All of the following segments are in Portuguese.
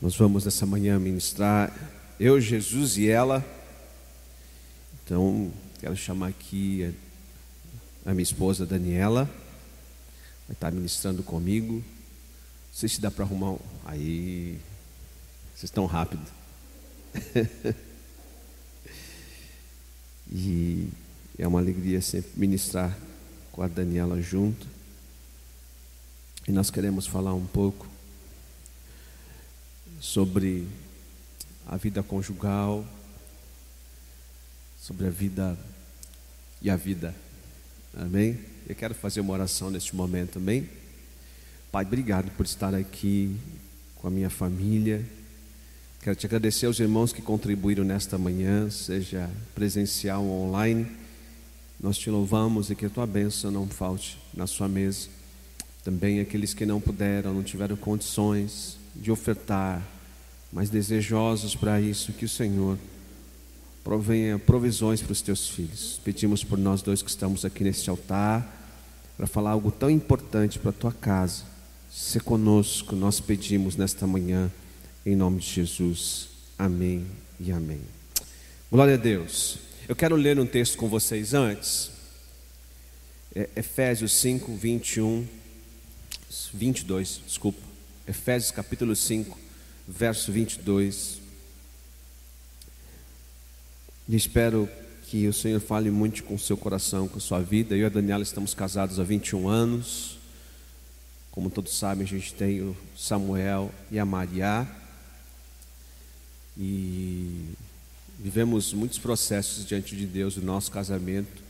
Nós vamos nessa manhã ministrar eu, Jesus e ela. Então, quero chamar aqui a, minha esposa Daniela, vai estar ministrando comigo. Não sei se dá para arrumar. Aí, vocês estão rápido. e é uma alegria sempre ministrar com a Daniela junto. E nós queremos falar um pouco sobre a vida conjugal, sobre a vida e a vida. Amém? Eu quero fazer uma oração neste momento também. Pai, obrigado por estar aqui com a minha família. Quero te agradecer aos irmãos que contribuíram nesta manhã, seja presencial ou online. Nós te louvamos e que a tua bênção não falte na sua mesa. Também aqueles que não puderam, não tiveram condições, de ofertar, mas desejosos para isso, que o Senhor provenha provisões para os teus filhos. Pedimos por nós dois que estamos aqui neste altar, para falar algo tão importante para a tua casa. Se conosco, nós pedimos nesta manhã, em nome de Jesus. Amém e amém. Glória a Deus. Eu quero ler um texto com vocês antes. É Efésios 5, 21, 22, desculpa. Efésios capítulo 5, verso 22. E espero que o Senhor fale muito com o seu coração, com a sua vida. Eu e a Daniela estamos casados há 21 anos. Como todos sabem, a gente tem o Samuel e a Maria. E vivemos muitos processos diante de Deus no nosso casamento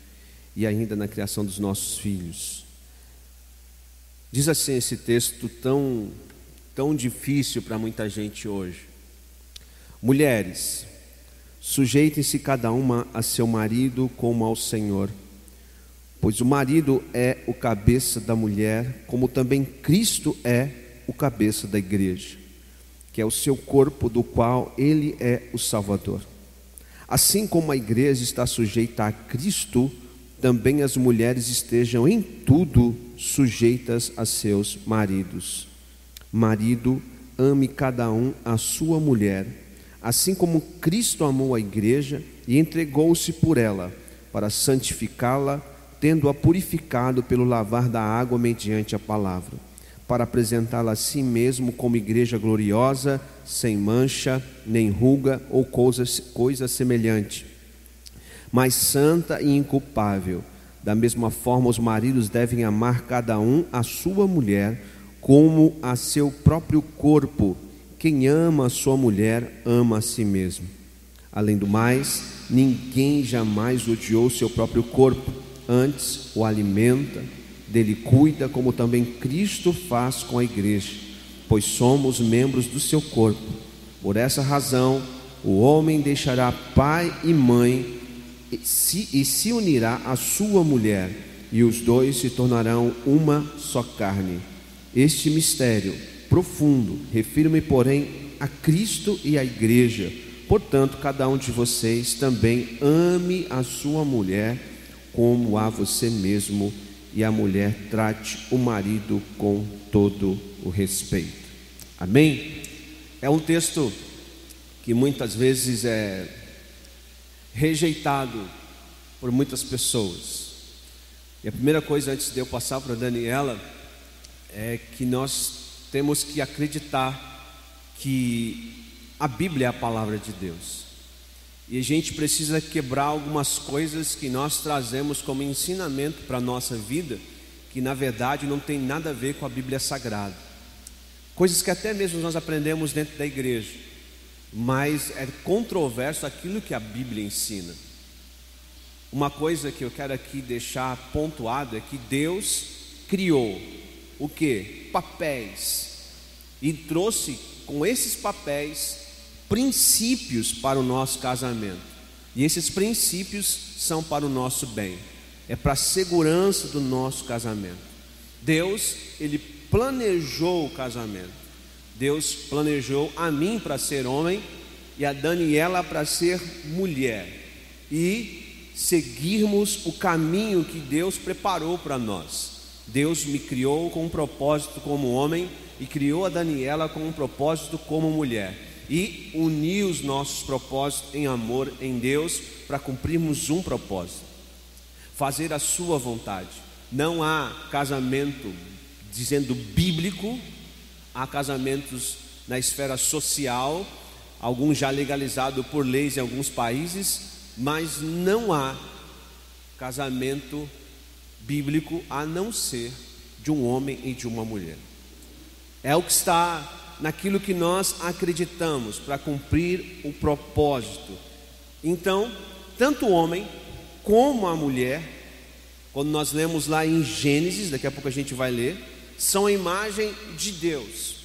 e ainda na criação dos nossos filhos. Diz assim esse texto tão tão difícil para muita gente hoje. Mulheres, sujeitem-se cada uma a seu marido como ao Senhor, pois o marido é o cabeça da mulher, como também Cristo é o cabeça da igreja, que é o seu corpo, do qual ele é o Salvador. Assim como a igreja está sujeita a Cristo, também as mulheres estejam em tudo sujeitas a seus maridos. Marido, ame cada um a sua mulher, assim como Cristo amou a igreja e entregou-se por ela, para santificá-la, tendo-a purificado pelo lavar da água mediante a palavra, para apresentá-la a si mesmo como igreja gloriosa, sem mancha, nem ruga ou coisa, coisa semelhante, mas santa e inculpável. Da mesma forma, os maridos devem amar cada um a sua mulher, como a seu próprio corpo. Quem ama a sua mulher ama a si mesmo. Além do mais, ninguém jamais odiou seu próprio corpo, antes o alimenta, dele cuida, como também Cristo faz com a igreja, pois somos membros do seu corpo. Por essa razão, o homem deixará pai e mãe e se, e se unirá à sua mulher, e os dois se tornarão uma só carne. Este mistério profundo, refiro-me, porém, a Cristo e à igreja. Portanto, cada um de vocês também ame a sua mulher como a você mesmo, e a mulher trate o marido com todo o respeito. Amém? É um texto que muitas vezes é rejeitado por muitas pessoas. E a primeira coisa, antes de eu passar para Daniela, é que nós temos que acreditar que a Bíblia é a palavra de Deus. E a gente precisa quebrar algumas coisas que nós trazemos como ensinamento para a nossa vida, que na verdade não tem nada a ver com a Bíblia Sagrada. Coisas que até mesmo nós aprendemos dentro da igreja, mas é controverso aquilo que a Bíblia ensina. Uma coisa que eu quero aqui deixar pontuado é que Deus criou o que? Papéis. E trouxe com esses papéis princípios para o nosso casamento. E esses princípios são para o nosso bem. É para a segurança do nosso casamento. Deus, ele planejou o casamento. Deus planejou a mim para ser homem e a Daniela para ser mulher. E seguirmos o caminho que Deus preparou para nós. Deus me criou com um propósito como homem e criou a Daniela com um propósito como mulher e uniu os nossos propósitos em amor em Deus para cumprirmos um propósito: fazer a sua vontade. Não há casamento dizendo bíblico, há casamentos na esfera social, alguns já legalizados por leis em alguns países, mas não há casamento bíblico a não ser de um homem e de uma mulher. É o que está naquilo que nós acreditamos para cumprir o propósito. Então, tanto o homem como a mulher, quando nós lemos lá em Gênesis, daqui a pouco a gente vai ler, são a imagem de Deus.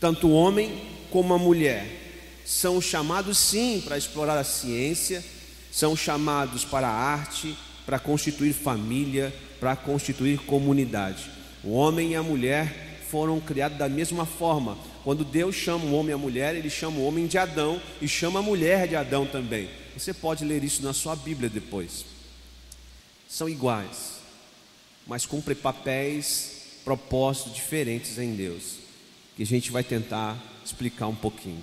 Tanto o homem como a mulher são chamados sim para explorar a ciência, são chamados para a arte, para constituir família, para constituir comunidade. O homem e a mulher foram criados da mesma forma. Quando Deus chama o homem e a mulher, ele chama o homem de Adão e chama a mulher de Adão também. Você pode ler isso na sua Bíblia depois. São iguais, mas cumprem papéis, propósitos diferentes em Deus, que a gente vai tentar explicar um pouquinho.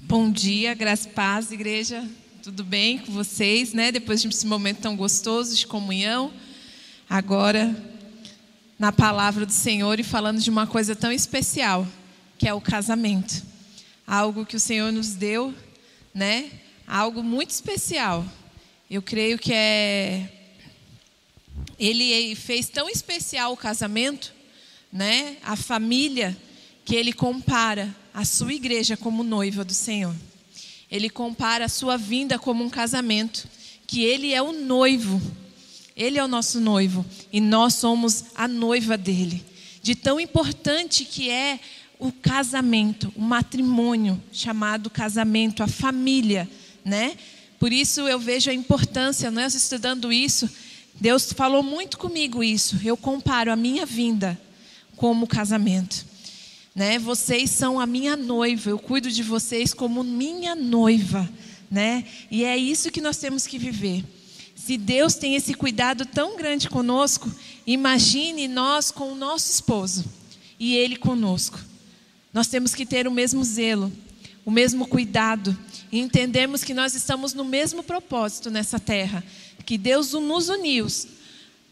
Bom dia, graças paz, igreja. Tudo bem com vocês, né? Depois desse momento tão gostoso de comunhão agora na palavra do Senhor e falando de uma coisa tão especial, que é o casamento. Algo que o Senhor nos deu, né? Algo muito especial. Eu creio que é ele fez tão especial o casamento, né? A família que ele compara a sua igreja como noiva do Senhor. Ele compara a sua vinda como um casamento, que ele é o noivo ele é o nosso noivo e nós somos a noiva dele. De tão importante que é o casamento, o matrimônio, chamado casamento, a família, né? Por isso eu vejo a importância, nós estudando isso, Deus falou muito comigo isso. Eu comparo a minha vinda como casamento. Né? Vocês são a minha noiva, eu cuido de vocês como minha noiva, né? E é isso que nós temos que viver. Se Deus tem esse cuidado tão grande conosco, imagine nós com o nosso esposo e ele conosco. Nós temos que ter o mesmo zelo, o mesmo cuidado e entendemos que nós estamos no mesmo propósito nessa terra, que Deus nos uniu,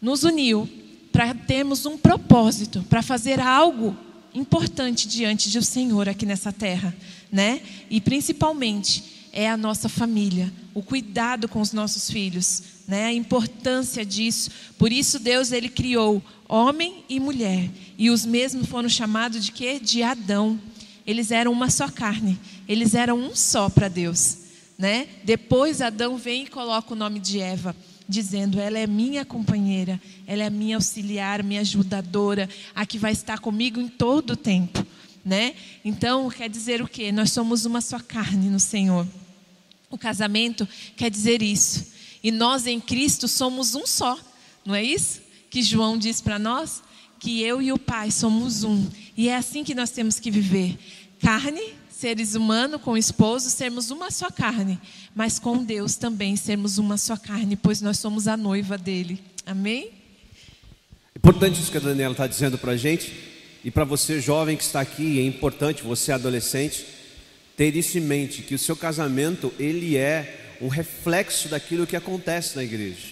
nos uniu para termos um propósito, para fazer algo importante diante do Senhor aqui nessa terra, né? E principalmente é a nossa família, o cuidado com os nossos filhos, né? A importância disso. Por isso Deus ele criou homem e mulher, e os mesmos foram chamados de quê? De Adão. Eles eram uma só carne, eles eram um só para Deus, né? Depois Adão vem e coloca o nome de Eva, dizendo: "Ela é minha companheira, ela é minha auxiliar, minha ajudadora, a que vai estar comigo em todo o tempo", né? Então, quer dizer o quê? Nós somos uma só carne no Senhor. O casamento quer dizer isso. E nós em Cristo somos um só, não é isso? Que João diz para nós? Que eu e o Pai somos um. E é assim que nós temos que viver. Carne, seres humanos com o esposo, sermos uma só carne. Mas com Deus também sermos uma só carne, pois nós somos a noiva dele. Amém? Importante isso que a Daniela está dizendo para a gente. E para você jovem que está aqui, é importante, você adolescente ter isso em mente, que o seu casamento, ele é um reflexo daquilo que acontece na igreja.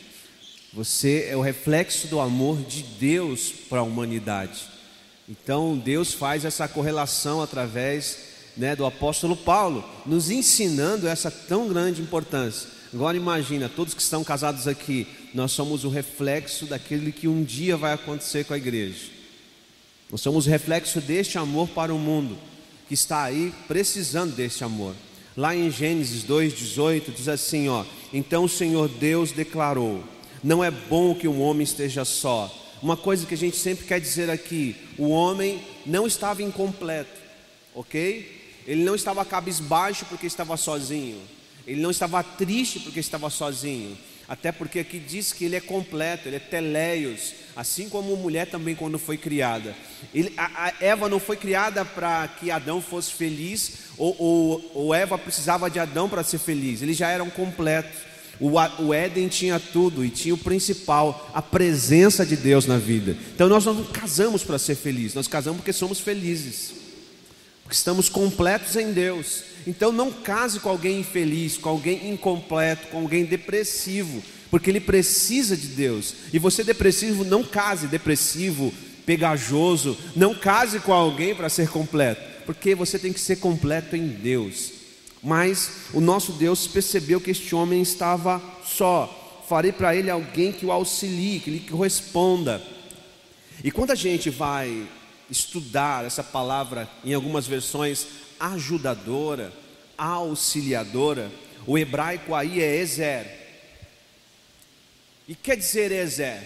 Você é o reflexo do amor de Deus para a humanidade. Então, Deus faz essa correlação através né, do apóstolo Paulo, nos ensinando essa tão grande importância. Agora imagina, todos que estão casados aqui, nós somos o reflexo daquilo que um dia vai acontecer com a igreja. Nós somos o reflexo deste amor para o mundo que está aí precisando desse amor. Lá em Gênesis 2:18 diz assim, ó: "Então o Senhor Deus declarou: Não é bom que um homem esteja só." Uma coisa que a gente sempre quer dizer aqui, o homem não estava incompleto, OK? Ele não estava cabisbaixo porque estava sozinho. Ele não estava triste porque estava sozinho. Até porque aqui diz que ele é completo, ele é teleios, assim como a mulher também quando foi criada. Ele, a, a Eva não foi criada para que Adão fosse feliz, ou, ou, ou Eva precisava de Adão para ser feliz, eles já eram completos. O, Éden tinha tudo e tinha o principal, a presença de Deus na vida. Então nós não casamos para ser felizes, nós casamos porque somos felizes, estamos completos em Deus. Então não case com alguém infeliz, com alguém incompleto, com alguém depressivo, porque ele precisa de Deus. E você depressivo, não case depressivo, pegajoso, não case com alguém para ser completo, porque você tem que ser completo em Deus. Mas o nosso Deus percebeu que este homem estava só. Farei para ele alguém que o auxilie, que lhe corresponda. E quando a gente vai estudar essa palavra em algumas versões ajudadora, auxiliadora, o hebraico aí é Ezer. E quer dizer Ezer?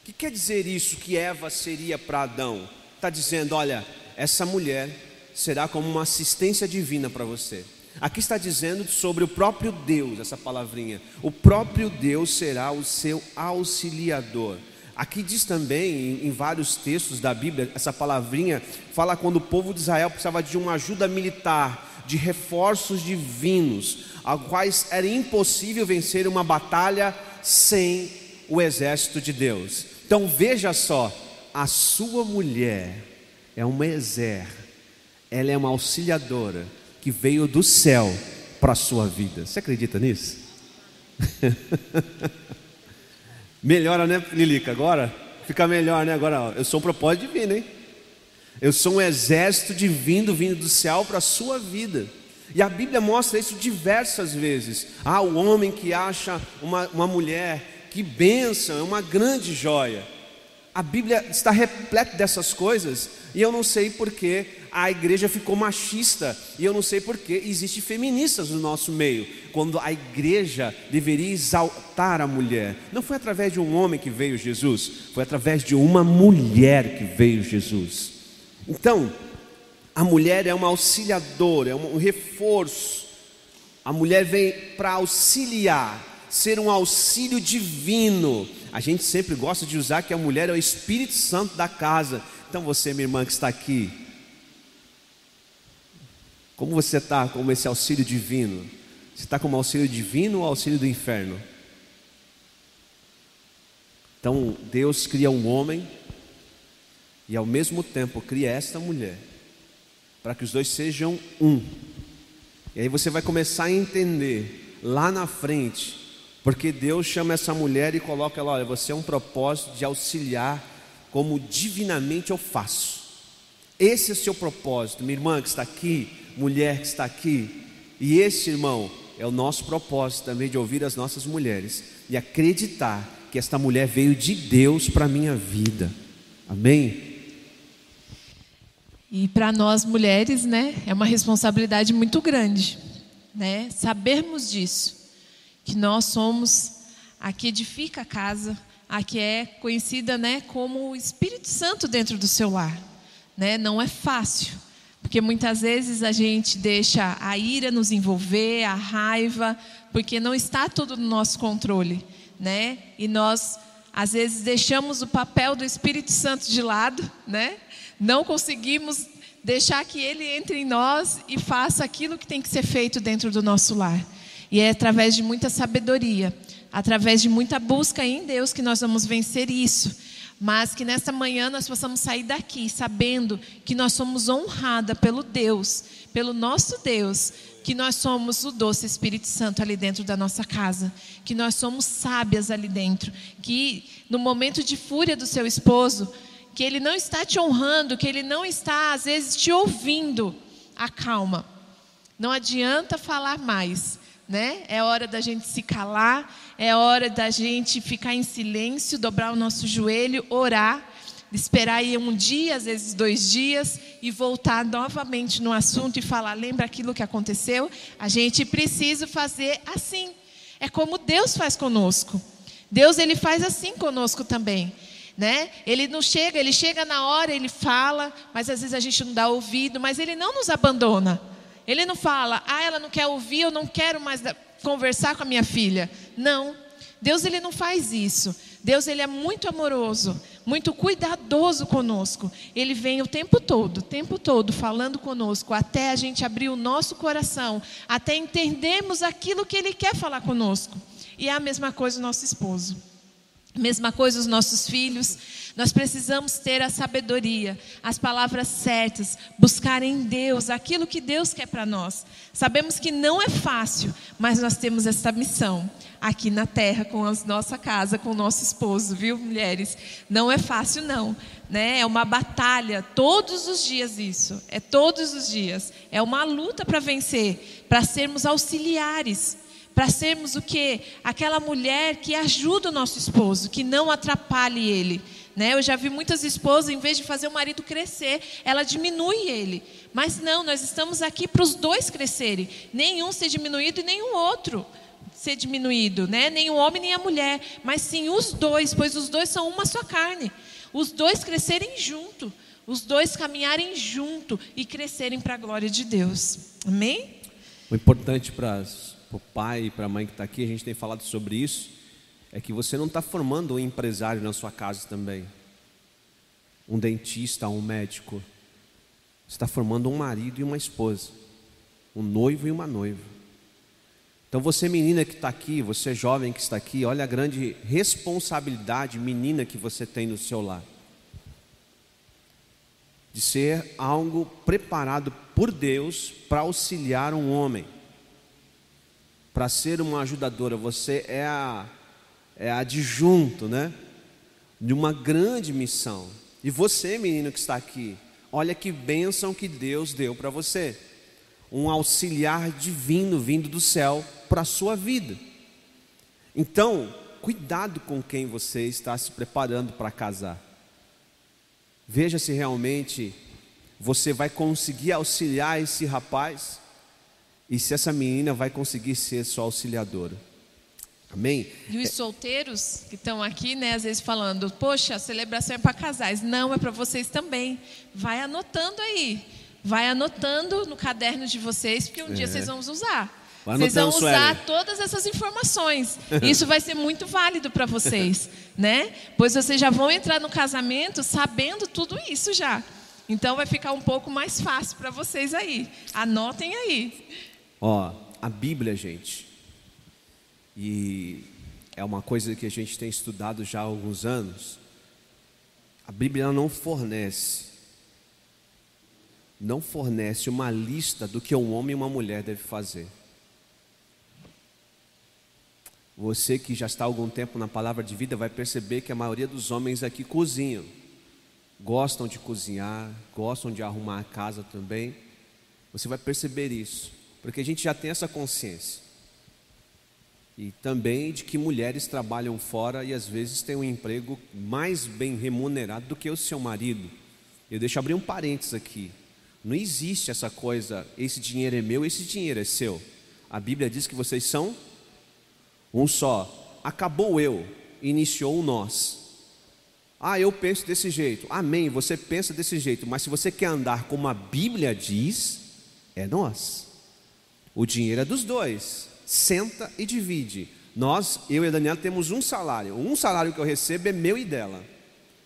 O que quer dizer isso que Eva seria para Adão? Está dizendo, olha, essa mulher será como uma assistência divina para você. Aqui está dizendo sobre o próprio Deus, essa palavrinha. O próprio Deus será o seu auxiliador. Aqui diz também, em, vários textos da Bíblia, essa palavrinha fala quando o povo de Israel precisava de uma ajuda militar, de reforços divinos, a quais era impossível vencer uma batalha sem o exército de Deus. Então veja só, a sua mulher é uma exer, ela é uma auxiliadora que veio do céu para a sua vida. Você acredita nisso? Melhora, né, Lilica? Agora fica melhor, né? Agora, eu sou um propósito divino, hein? Eu sou um exército divino vindo do céu para a sua vida. E a Bíblia mostra isso diversas vezes. Ah, o homem que acha uma, uma mulher, que bênção, é uma grande joia. A Bíblia está repleta dessas coisas, e eu não sei porque a igreja ficou machista, e eu não sei porque existem feministas no nosso meio, quando a igreja deveria exaltar a mulher. Não foi através de um homem que veio Jesus, foi através de uma mulher que veio Jesus. Então, a mulher é uma auxiliadora, é um reforço. A mulher vem para auxiliar, ser um auxílio divino a gente sempre gosta de usar que a mulher é o Espírito Santo da casa. Então você, minha irmã que está aqui, como você está com esse auxílio divino? Você está como auxílio divino ou auxílio do inferno? Então Deus cria um homem e ao mesmo tempo cria esta mulher, para que os dois sejam um. E aí você vai começar a entender lá na frente porque Deus chama essa mulher e coloca ela, olha, você é um propósito de auxiliar como divinamente eu faço. Esse é o seu propósito, minha irmã que está aqui, mulher que está aqui. E esse, irmão, é o nosso propósito também de ouvir as nossas mulheres e acreditar que esta mulher veio de Deus para a minha vida. Amém? E para nós mulheres, né, é uma responsabilidade muito grande, né, sabermos disso que nós somos a que edifica a casa, a que é conhecida né, como o Espírito Santo dentro do seu lar. Né? Não é fácil, porque muitas vezes a gente deixa a ira nos envolver, a raiva, porque não está tudo no nosso controle. Né? E nós, às vezes, deixamos o papel do Espírito Santo de lado, né? não conseguimos deixar que ele entre em nós e faça aquilo que tem que ser feito dentro do nosso lar. E é através de muita sabedoria, através de muita busca em Deus que nós vamos vencer isso. Mas que nesta manhã nós possamos sair daqui sabendo que nós somos honrada pelo Deus, pelo nosso Deus, que nós somos o doce Espírito Santo ali dentro da nossa casa, que nós somos sábias ali dentro, que no momento de fúria do seu esposo, que ele não está te honrando, que ele não está às vezes te ouvindo, acalma. Não adianta falar mais né? É hora da gente se calar, é hora da gente ficar em silêncio, dobrar o nosso joelho, orar, esperar aí um dia, às vezes dois dias, e voltar novamente no assunto e falar: lembra aquilo que aconteceu? A gente precisa fazer assim. É como Deus faz conosco. Deus ele faz assim conosco também. Né? Ele não chega, ele chega na hora, ele fala, mas às vezes a gente não dá ouvido, mas ele não nos abandona. Ele não fala, ah, ela não quer ouvir, eu não quero mais conversar com a minha filha. Não. Deus ele não faz isso. Deus ele é muito amoroso, muito cuidadoso conosco. Ele vem o tempo todo, o tempo todo falando conosco, até a gente abrir o nosso coração, até entendermos aquilo que ele quer falar conosco. E é a mesma coisa o nosso esposo. Mesma coisa os nossos filhos. Nós precisamos ter a sabedoria, as palavras certas, buscar em Deus aquilo que Deus quer para nós. Sabemos que não é fácil, mas nós temos essa missão aqui na terra com a nossa casa, com o nosso esposo, viu, mulheres? Não é fácil não, né? É uma batalha todos os dias isso. É todos os dias. É uma luta para vencer, para sermos auxiliares para sermos o que? Aquela mulher que ajuda o nosso esposo, que não atrapalhe ele. Né? Eu já vi muitas esposas, em vez de fazer o marido crescer, ela diminui ele. Mas não, nós estamos aqui para os dois crescerem. Nenhum ser diminuído e nenhum outro ser diminuído, né? Nem o homem nem a mulher, mas sim os dois, pois os dois são uma só carne. Os dois crescerem junto, os dois caminharem junto e crescerem para a glória de Deus. Amém? O importante para o pai para a mãe que está aqui, a gente tem falado sobre isso, é que você não está formando um empresário na sua casa também, um dentista, um médico. Você está formando um marido e uma esposa, um noivo e uma noiva. Então você menina que está aqui, você jovem que está aqui, olha a grande responsabilidade menina que você tem no seu lar. De ser algo preparado por Deus para auxiliar um homem. Para ser uma ajudadora, você é a é adjunto, né? De uma grande missão. E você, menino que está aqui, olha que bênção que Deus deu para você. Um auxiliar divino vindo do céu para a sua vida. Então, cuidado com quem você está se preparando para casar. Veja se realmente você vai conseguir auxiliar esse rapaz e se essa menina vai conseguir ser sua auxiliadora. Amém? E os solteiros que estão aqui, né, às vezes falando, poxa, a celebração é para casais. Não, é para vocês também. Vai anotando aí. Vai anotando no caderno de vocês, porque um é. dia vocês vão usar. Vocês vão usar todas essas informações. Isso vai ser muito válido para vocês, né? Pois vocês já vão entrar no casamento sabendo tudo isso já. Então vai ficar um pouco mais fácil para vocês aí. Anotem aí. Ó, a Bíblia, gente, e é uma coisa que a gente tem estudado já há alguns anos. A Bíblia não fornece, não fornece uma lista do que um homem e uma mulher devem fazer. Você que já está há algum tempo na palavra de vida vai perceber que a maioria dos homens aqui cozinham, gostam de cozinhar, gostam de arrumar a casa também. Você vai perceber isso, porque a gente já tem essa consciência e também de que mulheres trabalham fora e às vezes têm um emprego mais bem remunerado do que o seu marido. Eu deixo abrir um parênteses aqui. Não existe essa coisa, esse dinheiro é meu, esse dinheiro é seu. A Bíblia diz que vocês são um só. Acabou eu, iniciou o nós. Ah, eu penso desse jeito. Amém, você pensa desse jeito, mas se você quer andar como a Bíblia diz, é nós. O dinheiro é dos dois senta e divide. Nós, eu e a Daniela, temos um salário. Um salário que eu recebo é meu e dela,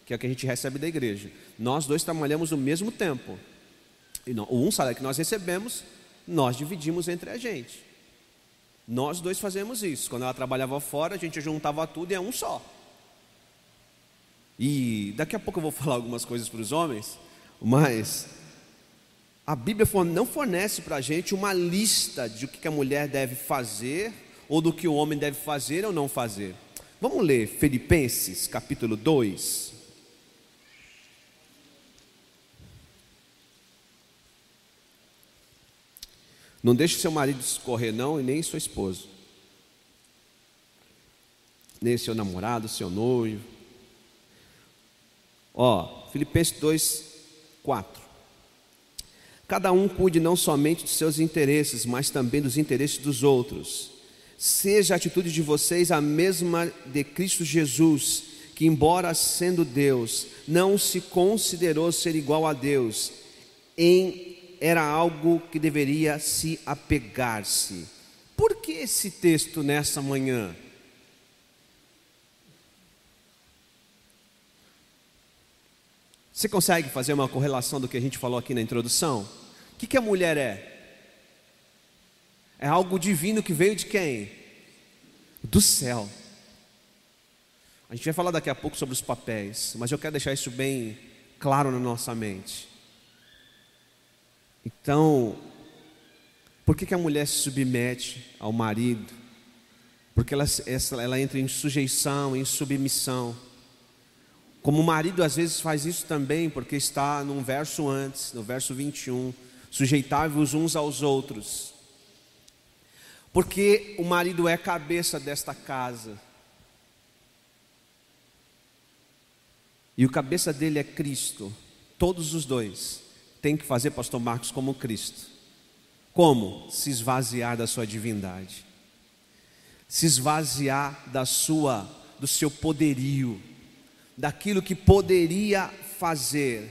que é o que a gente recebe da igreja. Nós dois trabalhamos no mesmo tempo. E o um salário que nós recebemos, nós dividimos entre a gente. Nós dois fazemos isso. Quando ela trabalhava fora, a gente juntava tudo e é um só. E daqui a pouco eu vou falar algumas coisas para os homens, mas a Bíblia não fornece para a gente uma lista de o que a mulher deve fazer ou do que o homem deve fazer ou não fazer. Vamos ler Filipenses capítulo 2. Não deixe seu marido escorrer, não, e nem sua esposa. Nem seu namorado, seu noivo. Ó, Filipenses 2, 4. Cada um cuide não somente dos seus interesses, mas também dos interesses dos outros. Seja a atitude de vocês a mesma de Cristo Jesus, que, embora sendo Deus, não se considerou ser igual a Deus, em, era algo que deveria se apegar-se. Por que esse texto nessa manhã? Você consegue fazer uma correlação do que a gente falou aqui na introdução? que, que a mulher é? É algo divino que veio de quem? do céu. A gente vai falar daqui a pouco sobre os papéis, mas eu quero deixar isso bem claro na nossa mente. Então, por que, que a mulher se submete ao marido? Porque ela, ela entra em sujeição, em submissão. Como o marido às vezes faz isso também, porque está num verso antes, no verso 21, sujeitai-vos uns aos outros. Porque o marido é cabeça desta casa. E o cabeça dele é Cristo. Todos os dois têm que fazer, pastor Marcos, como Cristo. Como? Se esvaziar da sua divindade. Se esvaziar da sua do seu poderio daquilo que poderia fazer.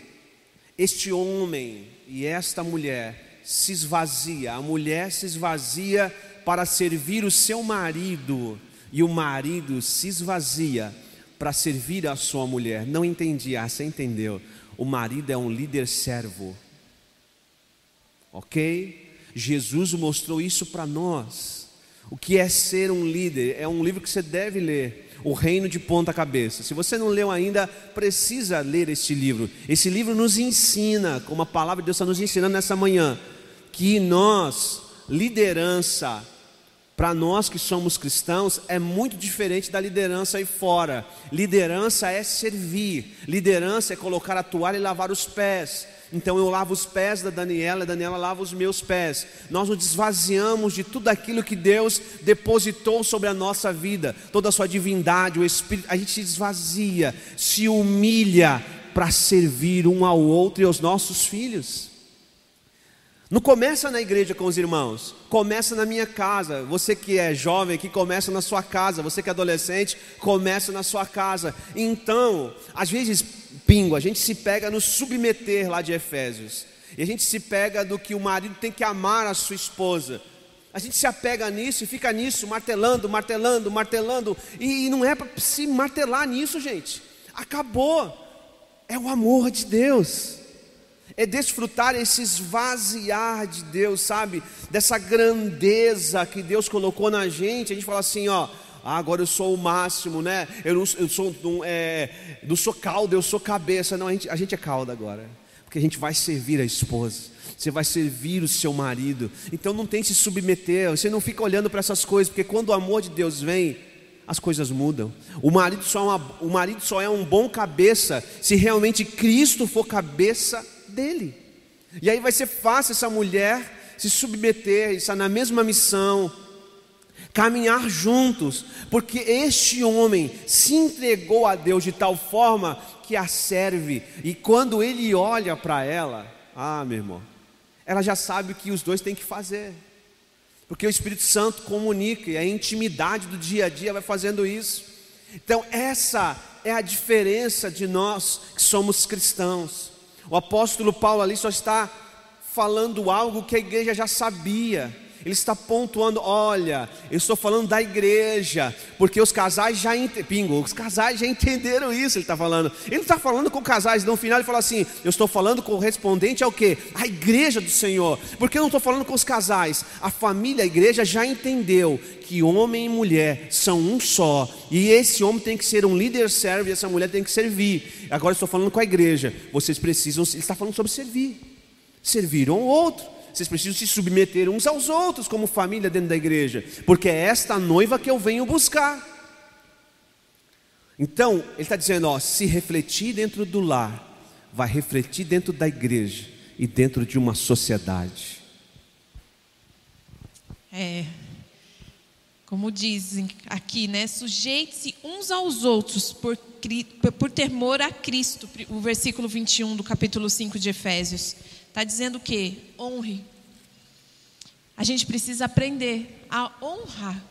Este homem e esta mulher se esvazia, a mulher se esvazia para servir o seu marido, e o marido se esvazia para servir a sua mulher. Não entendi, ah, você entendeu? O marido é um líder servo, ok? Jesus mostrou isso para nós. O que é ser um líder? É um livro que você deve ler o reino de ponta cabeça. Se você não leu ainda, precisa ler este livro. Esse livro nos ensina, como a palavra de Deus está nos ensinando nessa manhã, que nós, liderança, para nós que somos cristãos, é muito diferente da liderança aí fora. Liderança é servir, liderança é colocar a toalha e lavar os pés. Então eu lavo os pés da Daniela, a Daniela lava os meus pés. Nós nos esvaziamos de tudo aquilo que Deus depositou sobre a nossa vida, toda a sua divindade, o Espírito, a gente se esvazia, se humilha para servir um ao outro e aos nossos filhos. Não começa na igreja com os irmãos, começa na minha casa. Você que é jovem, que começa na sua casa. Você que é adolescente, começa na sua casa. Então, às vezes, pingo, a gente se pega no submeter lá de Efésios. E a gente se pega do que o marido tem que amar a sua esposa. A gente se apega nisso e fica nisso, martelando, martelando, martelando. E não é para se martelar nisso, gente. Acabou. É o amor de Deus é desfrutar esse esvaziar de Deus, sabe? Dessa grandeza que Deus colocou na gente. A gente fala assim, ó. Ah, agora eu sou o máximo, né? Eu não, eu sou, não, é, não sou cauda, eu sou cabeça. Não, a gente, a gente é cauda agora. Porque a gente vai servir a esposa. Você vai servir o seu marido. Então não tem se submeter. Você não fica olhando para essas coisas. Porque quando o amor de Deus vem, as coisas mudam. O marido, só é uma, o marido só é um bom cabeça se realmente Cristo for cabeça dele. E aí vai ser fácil essa mulher se submeter, estar na mesma missão, caminhar juntos, porque este homem se entregou a Deus de tal forma que a serve, e quando ele olha para ela, ah, meu irmão, ela já sabe o que os dois têm que fazer, porque o Espírito Santo comunica, e a intimidade do dia a dia vai fazendo isso. Então, essa é a diferença de nós que somos cristãos. O apóstolo Paulo ali só está falando algo que a igreja já sabia. Ele está pontuando, olha, eu estou falando da igreja, porque os casais já pingo, os casais já entenderam isso, ele está falando. Ele não está falando com casais, no final ele fala assim, eu estou falando correspondente ao que? A igreja do Senhor. Porque eu não estou falando com os casais, a família, a igreja já entendeu que homem e mulher são um só, e esse homem tem que ser um líder servo e essa mulher tem que servir. Agora estou falando com a igreja, vocês precisam, ele está falando sobre servir, servir um outro. Vocês precisam se submeter uns aos outros como família dentro da igreja, porque é esta noiva que eu venho buscar. Então, ele está dizendo: ó, se refletir dentro do lar, vai refletir dentro da igreja e dentro de uma sociedade. É, como dizem aqui, né? Sujeite-se uns aos outros por, por temor a Cristo, o versículo 21 do capítulo 5 de Efésios. Está dizendo o quê? Honre. A gente precisa aprender a honrar,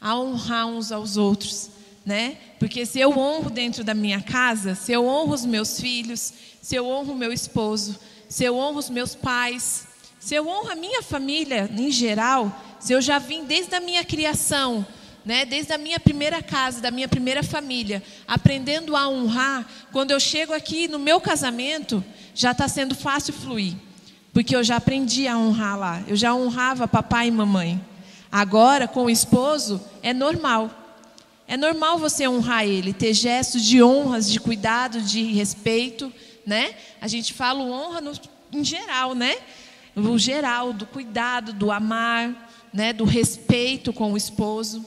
a honrar uns aos outros, né? Porque se eu honro dentro da minha casa, se eu honro os meus filhos, se eu honro o meu esposo, se eu honro os meus pais, se eu honro a minha família em geral, se eu já vim desde a minha criação, né, desde a minha primeira casa, da minha primeira família, aprendendo a honrar, quando eu chego aqui no meu casamento, já está sendo fácil fluir, porque eu já aprendi a honrar lá, eu já honrava papai e mamãe. Agora, com o esposo, é normal. É normal você honrar ele, ter gestos de honras, de cuidado, de respeito, né? A gente fala honra no, em geral, né? O geral, do cuidado, do amar, né? do respeito com o esposo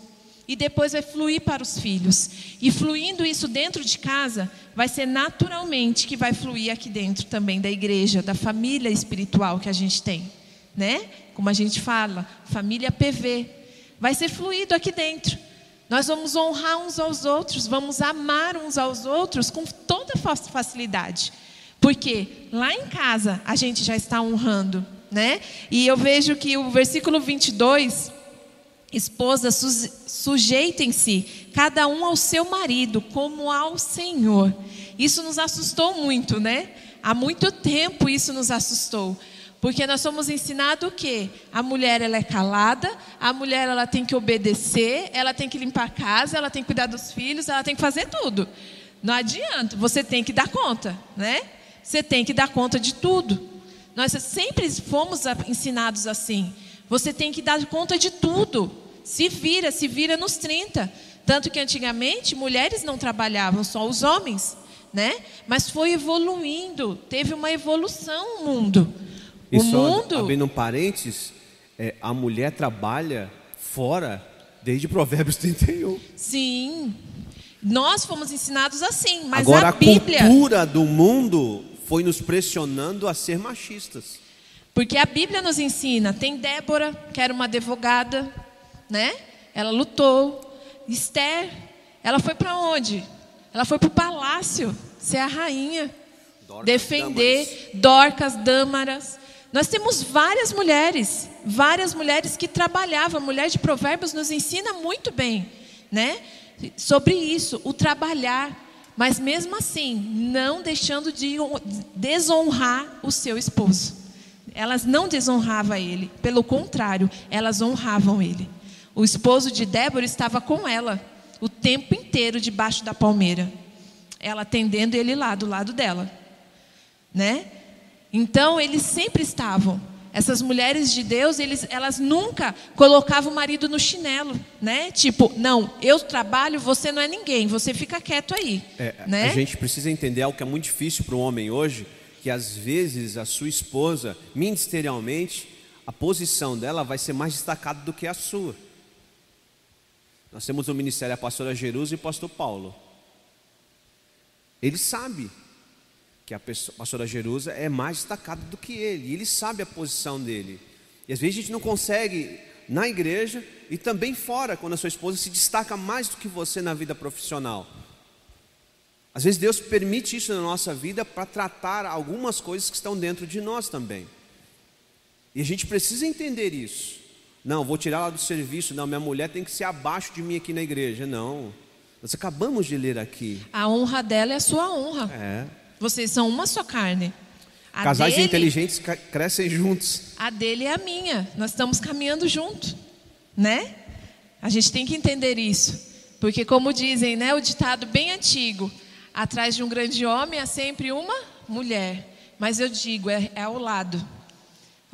e depois vai fluir para os filhos. E fluindo isso dentro de casa, vai ser naturalmente que vai fluir aqui dentro também da igreja, da família espiritual que a gente tem, né? Como a gente fala, família PV. Vai ser fluído aqui dentro. Nós vamos honrar uns aos outros, vamos amar uns aos outros com toda facilidade. Porque lá em casa a gente já está honrando, né? E eu vejo que o versículo 22 Esposas, sujeitem-se, cada um ao seu marido, como ao Senhor. Isso nos assustou muito, né? Há muito tempo isso nos assustou. Porque nós somos ensinados o quê? A mulher ela é calada, a mulher ela tem que obedecer, ela tem que limpar a casa, ela tem que cuidar dos filhos, ela tem que fazer tudo. Não adianta, você tem que dar conta, né? Você tem que dar conta de tudo. Nós sempre fomos ensinados assim. Você tem que dar conta de tudo. Se vira, se vira nos 30. Tanto que antigamente mulheres não trabalhavam, só os homens, né? Mas foi evoluindo, teve uma evolução no mundo. E o só, mundo. Abrindo um parênteses, é, a mulher trabalha fora desde Provérbios 31. Sim. Nós fomos ensinados assim, mas Agora, a Bíblia. A cultura do mundo foi nos pressionando a ser machistas. Porque a Bíblia nos ensina. Tem Débora, que era uma advogada, né? Ela lutou. Esther, ela foi para onde? Ela foi para o palácio, ser a rainha, Dorcas, defender Dâmaras. Dorcas, Dâmaras. Nós temos várias mulheres, várias mulheres que trabalhavam. A mulher de Provérbios nos ensina muito bem, né? Sobre isso, o trabalhar. Mas mesmo assim, não deixando de desonrar o seu esposo. Elas não desonravam ele, pelo contrário, elas honravam ele. O esposo de Débora estava com ela o tempo inteiro debaixo da palmeira. Ela atendendo ele lá do lado dela, né? Então eles sempre estavam. Essas mulheres de Deus, eles, elas nunca colocavam o marido no chinelo, né? Tipo, não, eu trabalho, você não é ninguém, você fica quieto aí. É, né? A gente precisa entender algo que é muito difícil para o homem hoje, que às vezes a sua esposa, ministerialmente, a posição dela vai ser mais destacada do que a sua. Nós temos o ministério a pastora Jerusa e o pastor Paulo. Ele sabe que a pastora Jerusa é mais destacada do que ele, ele sabe a posição dele. E às vezes a gente não consegue na igreja e também fora, quando a sua esposa se destaca mais do que você na vida profissional. Às vezes Deus permite isso na nossa vida para tratar algumas coisas que estão dentro de nós também. E a gente precisa entender isso. Não, vou tirar ela do serviço. Não, minha mulher tem que ser abaixo de mim aqui na igreja. Não. Nós acabamos de ler aqui. A honra dela é a sua honra. É. Vocês são uma só carne. A Casais dele, inteligentes crescem juntos. A dele é a minha. Nós estamos caminhando junto, né? A gente tem que entender isso, porque como dizem, né, o ditado bem antigo, atrás de um grande homem há sempre uma mulher. Mas eu digo, é, é ao lado.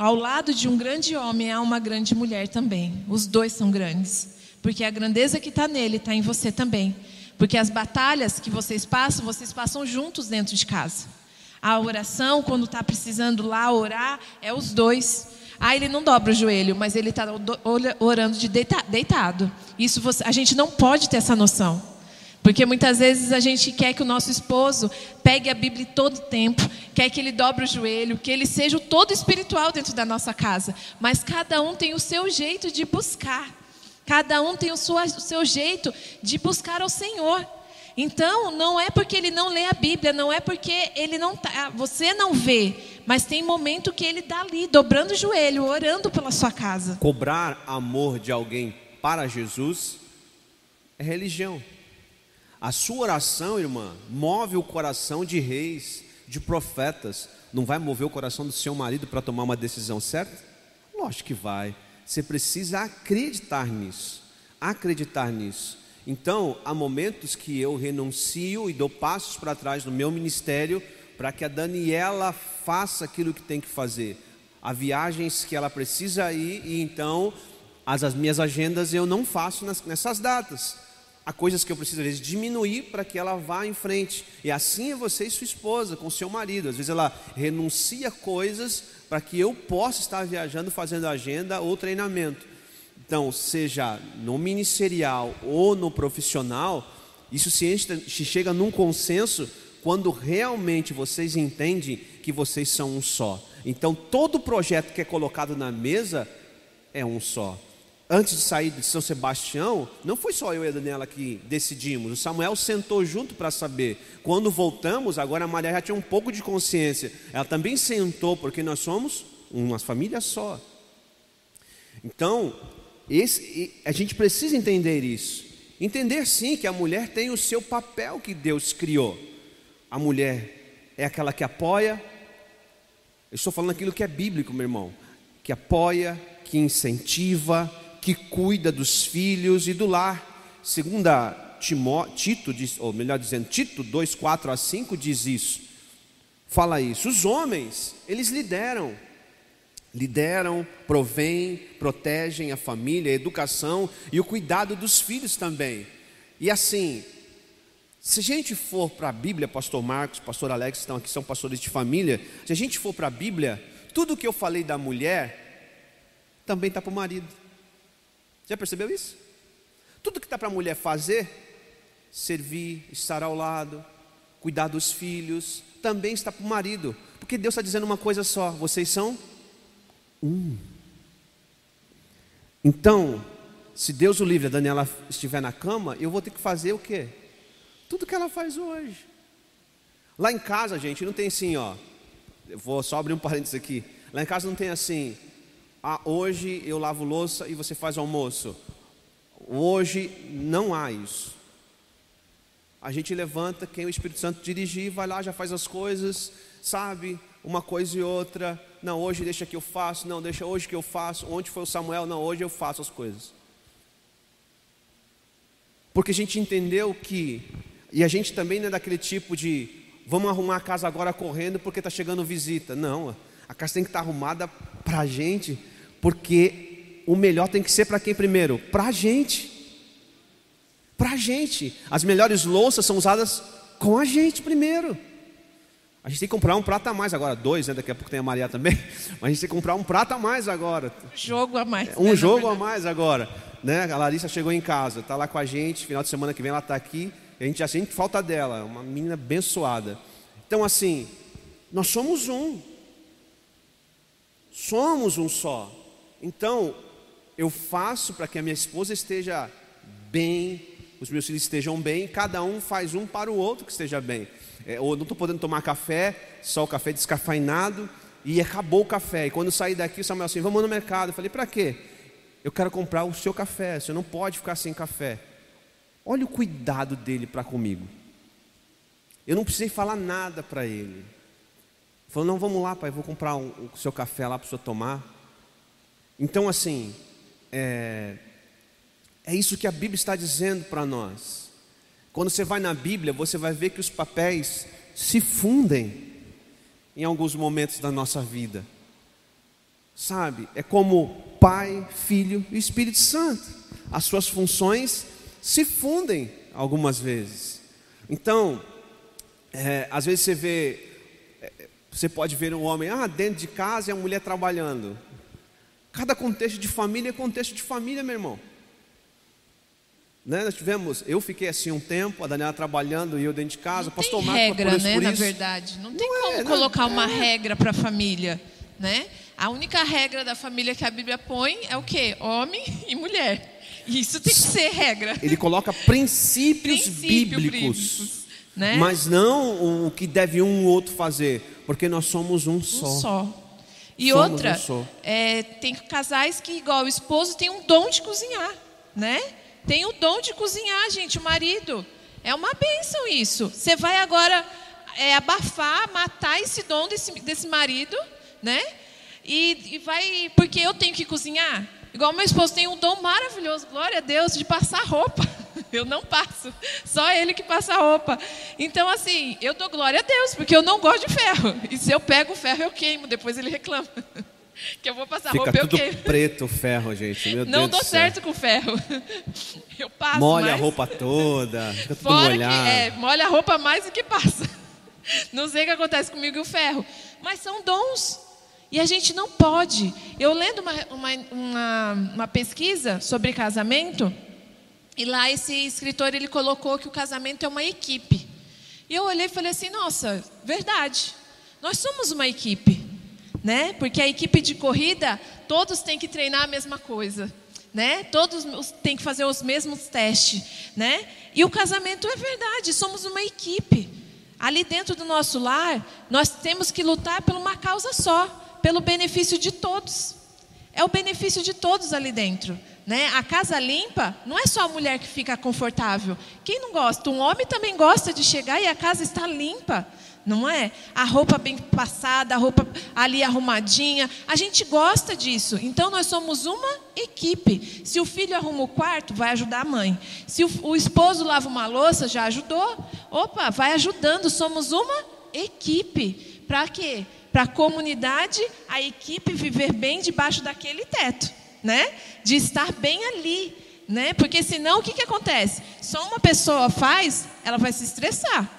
Ao lado de um grande homem há uma grande mulher também. Os dois são grandes. Porque a grandeza que está nele está em você também. Porque as batalhas que vocês passam, vocês passam juntos dentro de casa. A oração, quando está precisando lá orar, é os dois. Ah, ele não dobra o joelho, mas ele está orando de deitado. Isso você, a gente não pode ter essa noção. Porque muitas vezes a gente quer que o nosso esposo pegue a Bíblia todo o tempo, quer que ele dobre o joelho, que ele seja o todo espiritual dentro da nossa casa. Mas cada um tem o seu jeito de buscar. Cada um tem o seu, o seu jeito de buscar ao Senhor. Então, não é porque ele não lê a Bíblia, não é porque ele não tá, você não vê, mas tem momento que ele está ali, dobrando o joelho, orando pela sua casa. Cobrar amor de alguém para Jesus é religião. A sua oração, irmã, move o coração de reis, de profetas. Não vai mover o coração do seu marido para tomar uma decisão certa? Lógico que vai. Você precisa acreditar nisso. Acreditar nisso. Então, há momentos que eu renuncio e dou passos para trás no meu ministério para que a Daniela faça aquilo que tem que fazer. Há viagens que ela precisa ir e então as, as minhas agendas eu não faço nas, nessas datas. Há coisas que eu preciso, às vezes, diminuir para que ela vá em frente. E assim é você e sua esposa, com seu marido. Às vezes ela renuncia coisas para que eu possa estar viajando, fazendo agenda ou treinamento. Então, seja no ministerial ou no profissional, isso se, enche, se chega num consenso quando realmente vocês entendem que vocês são um só. Então, todo projeto que é colocado na mesa é um só antes de sair de São Sebastião, não foi só eu e a Daniela que decidimos. O Samuel sentou junto para saber. Quando voltamos, agora a Maria já tinha um pouco de consciência. Ela também sentou, porque nós somos uma família só. Então, esse, a gente precisa entender isso. Entender sim que a mulher tem o seu papel que Deus criou. A mulher é aquela que apoia. Eu estou falando aquilo que é bíblico, meu irmão. Que apoia, que incentiva, que cuida dos filhos e do lar. Segunda Timó, Tito, diz, ou melhor dizendo, Tito 2, 4 a 5 diz isso. Fala isso. Os homens, eles lideram. Lideram, provêm, protegem a família, a educação e o cuidado dos filhos também. E assim, se a gente for para a Bíblia, pastor Marcos, pastor Alex, estão aqui, são pastores de família. Se a gente for para a Bíblia, tudo que eu falei da mulher também está para o marido. Já percebeu isso? Tudo que está para a mulher fazer, servir, estar ao lado, cuidar dos filhos, também está para o marido, porque Deus está dizendo uma coisa só: vocês são um. Então, se Deus o livre, a Daniela estiver na cama, eu vou ter que fazer o quê? Tudo que ela faz hoje. Lá em casa, gente, não tem assim, ó. Eu vou só abrir um parênteses aqui. Lá em casa não tem assim, ah, hoje eu lavo louça e você faz almoço. Hoje não há isso. A gente levanta, quem o Espírito Santo dirigir, vai lá, já faz as coisas, sabe? Uma coisa e outra. Não, hoje deixa que eu faço. Não, deixa hoje que eu faço. Onde foi o Samuel? Não, hoje eu faço as coisas. Porque a gente entendeu que, e a gente também não é daquele tipo de, vamos arrumar a casa agora correndo porque está chegando visita. Não, a casa tem que estar tá arrumada para a gente porque o melhor tem que ser para quem primeiro? Para a gente. Para a gente. As melhores louças são usadas com a gente primeiro. A gente tem que comprar um prato a mais agora, dois, né? Daqui a pouco tem a Maria também. Mas a gente tem que comprar um prato a mais agora. Jogo a mais. Um né, jogo a mais agora. Né? A Larissa chegou em casa, está lá com a gente. Final de semana que vem ela está aqui. a gente já sente falta dela. Uma menina abençoada. Então, assim, nós somos um. Somos um só. Então, eu faço para que a minha esposa esteja bem, os meus filhos estejam bem, cada um faz um para o outro que esteja bem. É, ou não estou podendo tomar café, só o café descafeinado, e acabou o café. E quando eu saí daqui, o Samuel assim, vamos no mercado. Eu falei, para quê? Eu quero comprar o seu café, você não pode ficar sem café. Olha o cuidado dele para comigo. Eu não precisei falar nada para ele. Falou, não, vamos lá, pai, vou comprar um, o seu café lá para o senhor tomar. Então, assim, é, é isso que a Bíblia está dizendo para nós. Quando você vai na Bíblia, você vai ver que os papéis se fundem em alguns momentos da nossa vida. Sabe? É como Pai, Filho e Espírito Santo. As suas funções se fundem algumas vezes. Então, é, às vezes você vê, é, você pode ver um homem, ah, dentro de casa e a mulher trabalhando. Cada contexto de família é contexto de família, meu irmão. Né? Nós tivemos, eu fiquei assim um tempo, a Daniela trabalhando e eu dentro de casa. Não Pastor tem regra, né? Na verdade, não tem não como é, colocar não, uma é. regra para a família, né? A única regra da família que a Bíblia põe é o quê? Homem e mulher. Isso tem que ser regra. Ele coloca princípios bíblicos, bíblicos né? mas não o que deve um ou outro fazer, porque nós somos um só. Um só. E Somos outra, é, tem casais que, igual o esposo, tem um dom de cozinhar, né? Tem o dom de cozinhar, gente, o marido. É uma bênção isso. Você vai agora é, abafar, matar esse dom desse, desse marido, né? E, e vai, porque eu tenho que cozinhar. Igual meu esposo tem um dom maravilhoso, glória a Deus, de passar roupa. Eu não passo, só ele que passa roupa. Então, assim, eu dou glória a Deus, porque eu não gosto de ferro. E se eu pego o ferro, eu queimo, depois ele reclama. Que eu vou passar Fica roupa eu tudo queimo. preto o ferro, gente. Meu Não Deus dou certo com ferro. Eu passo Molha mais. a roupa toda, fica tudo Fora molhado. que é, molha a roupa mais do que passa. Não sei o que acontece comigo e o ferro. Mas são dons. E a gente não pode. Eu lendo uma, uma, uma, uma pesquisa sobre casamento, e lá esse escritor ele colocou que o casamento é uma equipe. E eu olhei e falei assim, nossa, verdade. Nós somos uma equipe, né? Porque a equipe de corrida, todos têm que treinar a mesma coisa, né? Todos os- têm que fazer os mesmos testes, né? E o casamento é verdade, somos uma equipe. Ali dentro do nosso lar, nós temos que lutar por uma causa só, pelo benefício de todos. É o benefício de todos ali dentro. Né? A casa limpa não é só a mulher que fica confortável. Quem não gosta? Um homem também gosta de chegar e a casa está limpa. Não é? A roupa bem passada, a roupa ali arrumadinha. A gente gosta disso. Então nós somos uma equipe. Se o filho arruma o quarto, vai ajudar a mãe. Se o, esposo lava uma louça, já ajudou. Opa, vai ajudando. Somos uma equipe. Para quê? Para a comunidade, a equipe viver bem debaixo daquele teto, né? De estar bem ali, né? Porque senão o que, que acontece? Só uma pessoa faz, ela vai se estressar,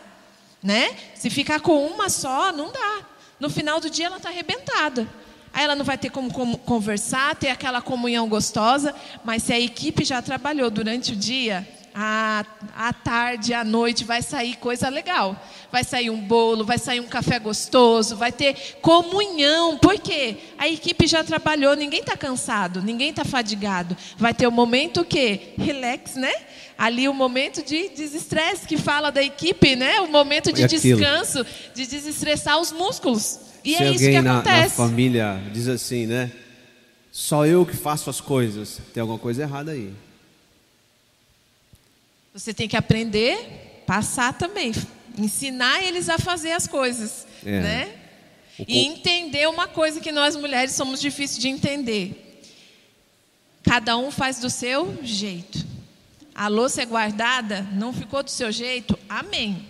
né? Se ficar com uma só, não dá. No final do dia ela está arrebentada. Aí ela não vai ter como, como conversar, ter aquela comunhão gostosa, mas se a equipe já trabalhou durante o dia, à, à tarde, à noite, vai sair coisa legal. Vai sair um bolo, vai sair um café gostoso, vai ter comunhão. Por quê? A equipe já trabalhou, ninguém está cansado, ninguém está fadigado. Vai ter o momento que relax, né? Ali o momento de desestresse que fala da equipe, né? O momento de aquilo. descanso, de desestressar os músculos. E Se é isso que alguém na, na acontece. família diz assim, né? Só eu que faço as coisas. Tem alguma coisa errada aí. Você tem que aprender, passar também, ensinar eles a fazer as coisas, É. né? O E entender uma coisa que nós mulheres somos difíceis de entender. Cada um faz do seu jeito. A louça é guardada, não ficou do seu jeito, amém.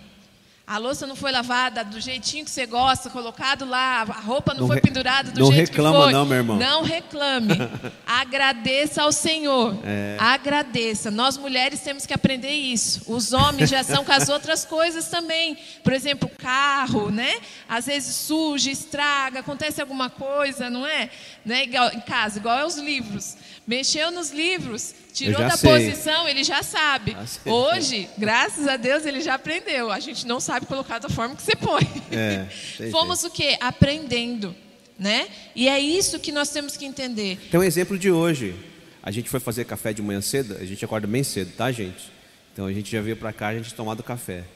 A louça não foi lavada do jeitinho que você gosta, colocado lá, a roupa não, Não foi pendurada do não jeito reclama que foi. não, meu irmão. Não reclame. Agradeça ao Senhor. É. Agradeça. Nós mulheres temos que aprender isso. Os homens já são com as outras coisas também. Por exemplo, carro, né? Às vezes suja, estraga, acontece alguma coisa, não é? Né? Igual, em casa, igual é os livros. Mexeu nos livros, tirou da sei. posição, ele já sabe. Já. Hoje, graças a Deus, ele já aprendeu. A gente não sabe colocar da forma que você põe. É, Fomos o quê? Aprendendo. Né? E é isso que nós temos que entender. Tem um exemplo de hoje. A gente foi fazer café de manhã cedo, a gente acorda bem cedo, tá, gente? Então a gente já veio pra cá, a gente tomado café.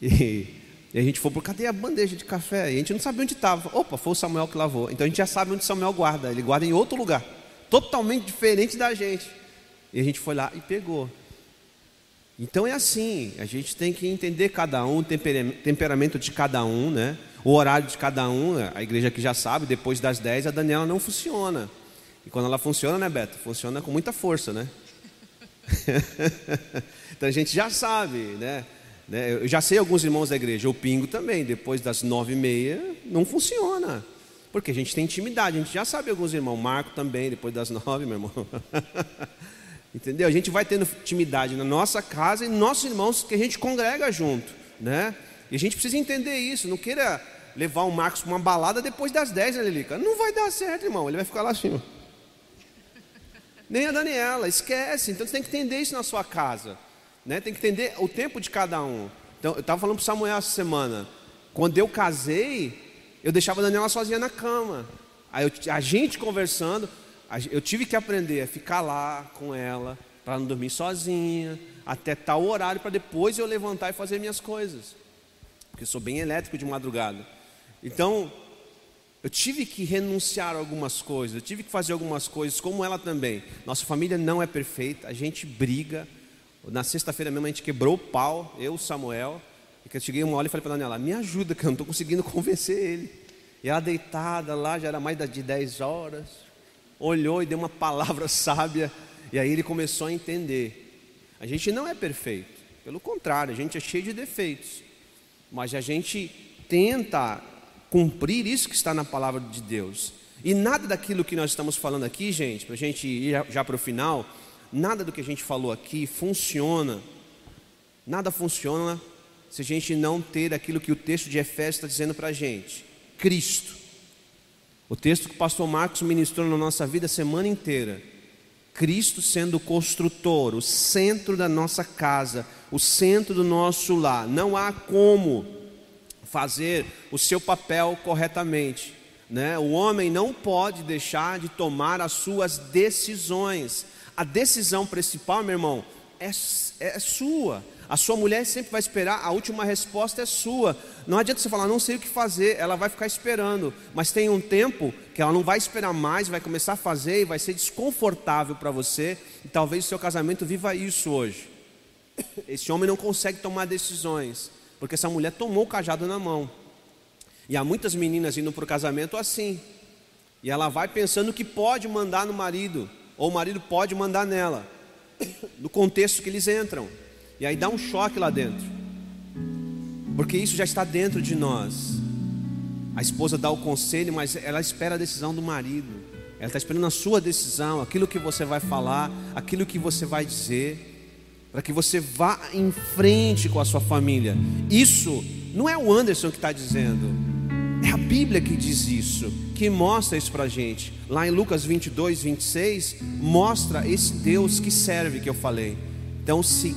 E, e a gente foi por cadê a bandeja de café? E a gente não sabia onde estava. Opa, foi o Samuel que lavou. Então a gente já sabe onde Samuel guarda. Ele guarda em outro lugar, totalmente diferente da gente. E a gente foi lá e pegou. Então é assim, a gente tem que entender cada um, o tempera- temperamento de cada um, né? O horário de cada um, a igreja que já sabe, depois das 10 a Daniela não funciona. E quando ela funciona, né, Beto? Funciona com muita força, né? então a gente já sabe, né? Né? Eu já sei alguns irmãos da igreja, o pingo também, depois das nove e meia, não funciona. Porque a gente tem intimidade, a gente já sabe alguns irmãos, Marco também, depois das nove, meu irmão. Entendeu? A gente vai tendo intimidade na nossa casa e nossos irmãos que a gente congrega junto, né? E a gente precisa entender isso, não queira levar o Marcos para uma balada depois das 10, né, Lilica? Não vai dar certo, irmão, ele vai ficar lá assim. Nem a Daniela, esquece. Então você tem que entender isso na sua casa, né? Tem que entender o tempo de cada um. Então eu estava falando para Samuel essa semana, quando eu casei, eu deixava a Daniela sozinha na cama. Aí eu- a gente conversando, eu tive que aprender a ficar lá com ela, para ela não dormir sozinha, até tal horário, para depois eu levantar e fazer minhas coisas. Porque eu sou bem elétrico de madrugada. Então, eu tive que renunciar a algumas coisas, eu tive que fazer algumas coisas, como ela também. Nossa família não é perfeita, a gente briga. Na sexta-feira mesmo a gente quebrou o pau, eu, o Samuel. E que eu cheguei uma hora e falei para Daniela, me ajuda, que eu não estou conseguindo convencer ele. E ela deitada lá, já era mais de 10 horas, olhou e deu uma palavra sábia. E aí ele começou a entender. A gente não é perfeito, pelo contrário, a gente é cheio de defeitos. Mas a gente tenta cumprir isso que está na palavra de Deus. E nada daquilo que nós estamos falando aqui, gente, para a gente ir já para o final, nada do que a gente falou aqui funciona. Nada funciona se a gente não ter aquilo que o texto de Efésios está dizendo para a gente: Cristo. O texto que o pastor Marcos ministrou na nossa vida a semana inteira. Cristo sendo o construtor, o centro da nossa casa, o centro do nosso lar. Não há como fazer o seu papel corretamente. Né? O homem não pode deixar de tomar as suas decisões. A decisão principal, meu irmão, é, é sua. A sua mulher sempre vai esperar, a última resposta é sua. Não adianta você falar, não sei o que fazer, ela vai ficar esperando. Mas tem um tempo que ela não vai esperar mais, vai começar a fazer e vai ser desconfortável para você. E talvez o seu casamento viva isso hoje. Esse homem não consegue tomar decisões, porque essa mulher tomou o cajado na mão. E há muitas meninas indo para o casamento assim. E ela vai pensando que pode mandar no marido, ou o marido pode mandar nela, no contexto que eles entram. E aí dá um choque lá dentro. Porque isso já está dentro de nós. A esposa dá o conselho, mas ela espera a decisão do marido. Ela está esperando a sua decisão, aquilo que você vai falar, aquilo que você vai dizer, para que você vá em frente com a sua família. Isso não é o Anderson que está dizendo, é a Bíblia que diz isso, que mostra isso para gente. Lá em Lucas 22, 26, mostra esse Deus que serve que eu falei. Então, se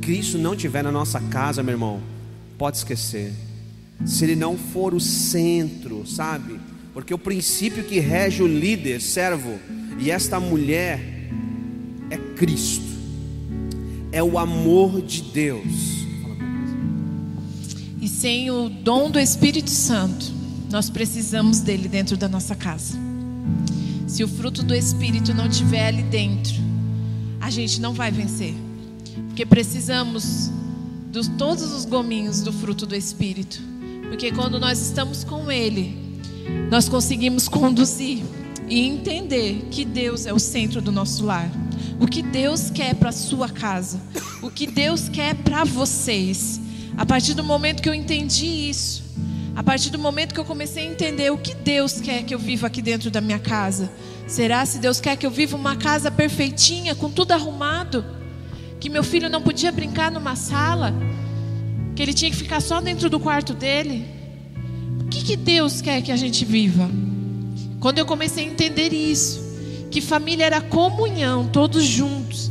Cristo não estiver na nossa casa, meu irmão, pode esquecer. Se ele não for o centro, sabe? Porque o princípio que rege o líder, servo, e esta mulher é Cristo, é o amor de Deus. E sem o dom do Espírito Santo, nós precisamos dele dentro da nossa casa. Se o fruto do Espírito não estiver ali dentro, a gente não vai vencer. Porque precisamos de todos os gominhos do fruto do Espírito. Porque quando nós estamos com Ele, nós conseguimos conduzir e entender que Deus é o centro do nosso lar. O que Deus quer para a sua casa. O que Deus quer para vocês. A partir do momento que eu entendi isso, a partir do momento que eu comecei a entender o que Deus quer que eu viva aqui dentro da minha casa. Será se Deus quer que eu viva uma casa perfeitinha, com tudo arrumado? que meu filho não podia brincar numa sala, que ele tinha que ficar só dentro do quarto dele. O que, que Deus quer que a gente viva? Quando eu comecei a entender isso, que família era comunhão, todos juntos.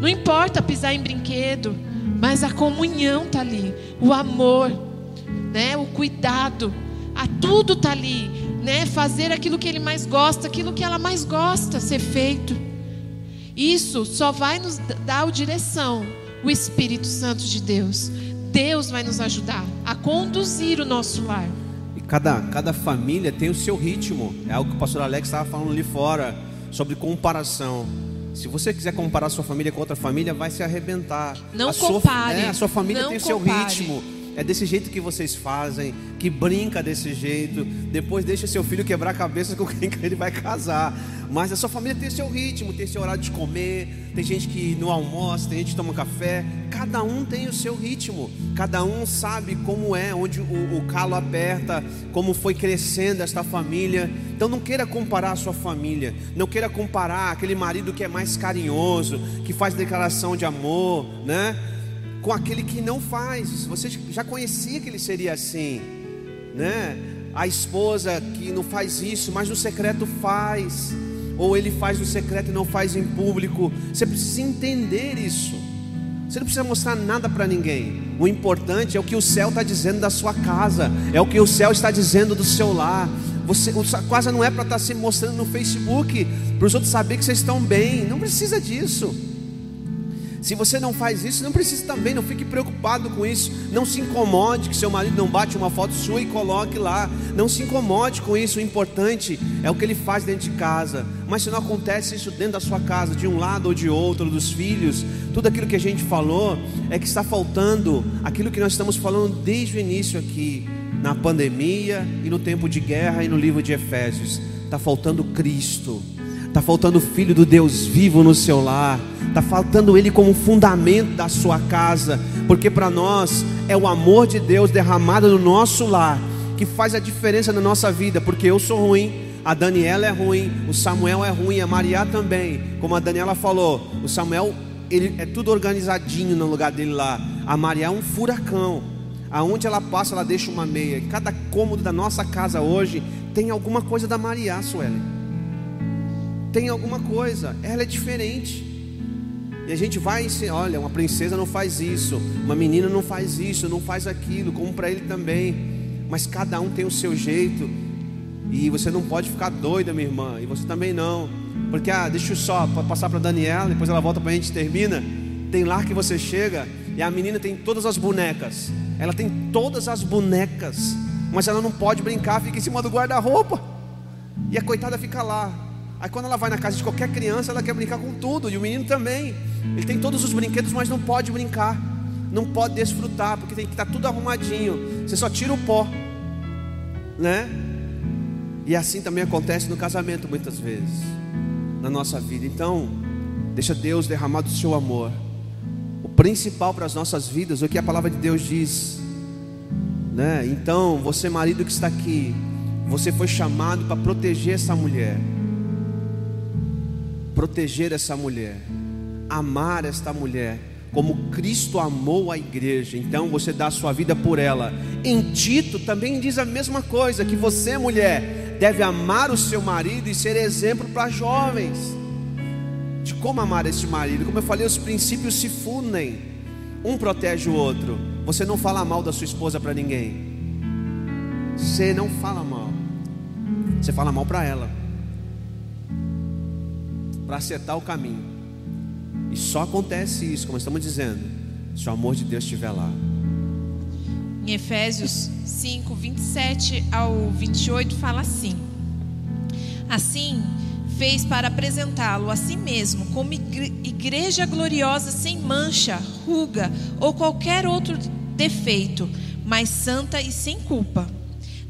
Não importa pisar em brinquedo, mas a comunhão está ali, o amor, né, o cuidado, a tudo está ali, né, fazer aquilo que ele mais gosta, aquilo que ela mais gosta ser feito. Isso só vai nos dar a direção, o Espírito Santo de Deus. Deus vai nos ajudar a conduzir o nosso lar. E cada, cada família tem o seu ritmo. É algo que o pastor Alex estava falando ali fora, sobre comparação. Se você quiser comparar sua família com outra família, vai se arrebentar. Não a compare. Sua, é, a sua família tem o seu ritmo. É desse jeito que vocês fazem, que brinca desse jeito. Depois deixa seu filho quebrar a cabeça com quem ele vai casar. Mas a sua família tem seu ritmo, tem seu horário de comer. Tem gente que no almoço, tem gente que toma café. Cada um tem o seu ritmo. Cada um sabe como é, onde o, o calo aperta, como foi crescendo esta família. Então não queira comparar a sua família. Não queira comparar aquele marido que é mais carinhoso, que faz declaração de amor, né? Com aquele que não faz. Você já conhecia que ele seria assim, né? A esposa que não faz isso, mas no secreto faz, ou ele faz no secreto e não faz em público. Você precisa entender isso. Você não precisa mostrar nada para ninguém. O importante é o que o céu está dizendo da sua casa, é o que o céu está dizendo do seu lar. Você, a casa não é para estar tá se mostrando no Facebook para os outros saber que vocês estão bem. Não precisa disso. Se você não faz isso, não precisa também, não fique preocupado com isso. Não se incomode que seu marido não bate uma foto sua e coloque lá. Não se incomode com isso. O importante é o que ele faz dentro de casa. Mas se não acontece isso dentro da sua casa, de um lado ou de outro, dos filhos, tudo aquilo que a gente falou, é que está faltando aquilo que nós estamos falando desde o início aqui, na pandemia e no tempo de guerra e no livro de Efésios. Está faltando Cristo. Está faltando o Filho do Deus vivo no seu lar. Está faltando Ele como fundamento da sua casa. Porque para nós é o amor de Deus derramado no nosso lar que faz a diferença na nossa vida. Porque eu sou ruim, A Daniela é ruim, o Samuel é ruim, a Maria também. Como a Daniela falou, o Samuel ele é tudo organizadinho no lugar dele lá. A Maria é um furacão. Aonde ela passa, ela deixa uma meia. Cada cômodo da nossa casa hoje tem alguma coisa da Maria, Sueli. Tem alguma coisa. Ela é diferente. E a gente vai ensinar, olha, uma princesa não faz isso, uma menina não faz isso, não faz aquilo, como para ele também. Mas cada um tem o seu jeito. E você não pode ficar doida, minha irmã. E você também não. Porque, ah, deixa eu só passar para Daniela, depois ela volta para a gente termina. Tem lá que você chega e a menina tem todas as bonecas. Ela tem todas as bonecas. Mas ela não pode brincar, fica em cima do guarda-roupa. E a coitada fica lá. Aí quando ela vai na casa de qualquer criança, ela quer brincar com tudo. E o menino também. Ele tem todos os brinquedos, mas não pode brincar. Não pode desfrutar, porque tem que estar tudo arrumadinho. Você só tira o pó. Né? E assim também acontece no casamento muitas vezes. Na nossa vida. Então, deixa Deus derramar do seu amor. O principal para as nossas vidas, o que a palavra de Deus diz. Né? Então, você marido que está aqui, você foi chamado para proteger essa mulher. Proteger essa mulher. Amar esta mulher como Cristo amou a igreja. Então você dá sua vida por ela. Em Tito também diz a mesma coisa, que você, mulher, deve amar o seu marido e ser exemplo para jovens. De como amar esse marido. Como eu falei, os princípios se fundem. Um protege o outro. Você não fala mal da sua esposa para ninguém. Você não fala mal. Você fala mal para ela. Para acertar o caminho. E só acontece isso, como estamos dizendo, se o amor de Deus estiver lá. Em Efésios 5, 27 ao 28 fala assim: Assim fez para apresentá-lo a si mesmo como igreja gloriosa sem mancha, ruga ou qualquer outro defeito, mas santa e sem culpa.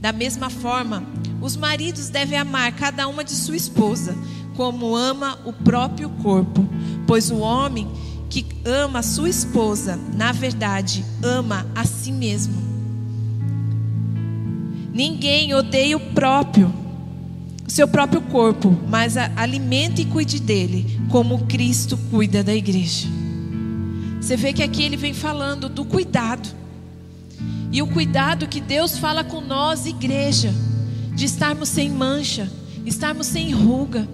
Da mesma forma, os maridos devem amar cada uma de sua esposa, como ama o próprio corpo, pois o homem que ama a sua esposa, na verdade, ama a si mesmo. Ninguém odeia o próprio, o seu próprio corpo, mas alimente e cuide dele, como Cristo cuida da igreja. Você vê que aqui ele vem falando do cuidado. E o cuidado que Deus fala com nós, igreja, de estarmos sem mancha, estarmos sem ruga,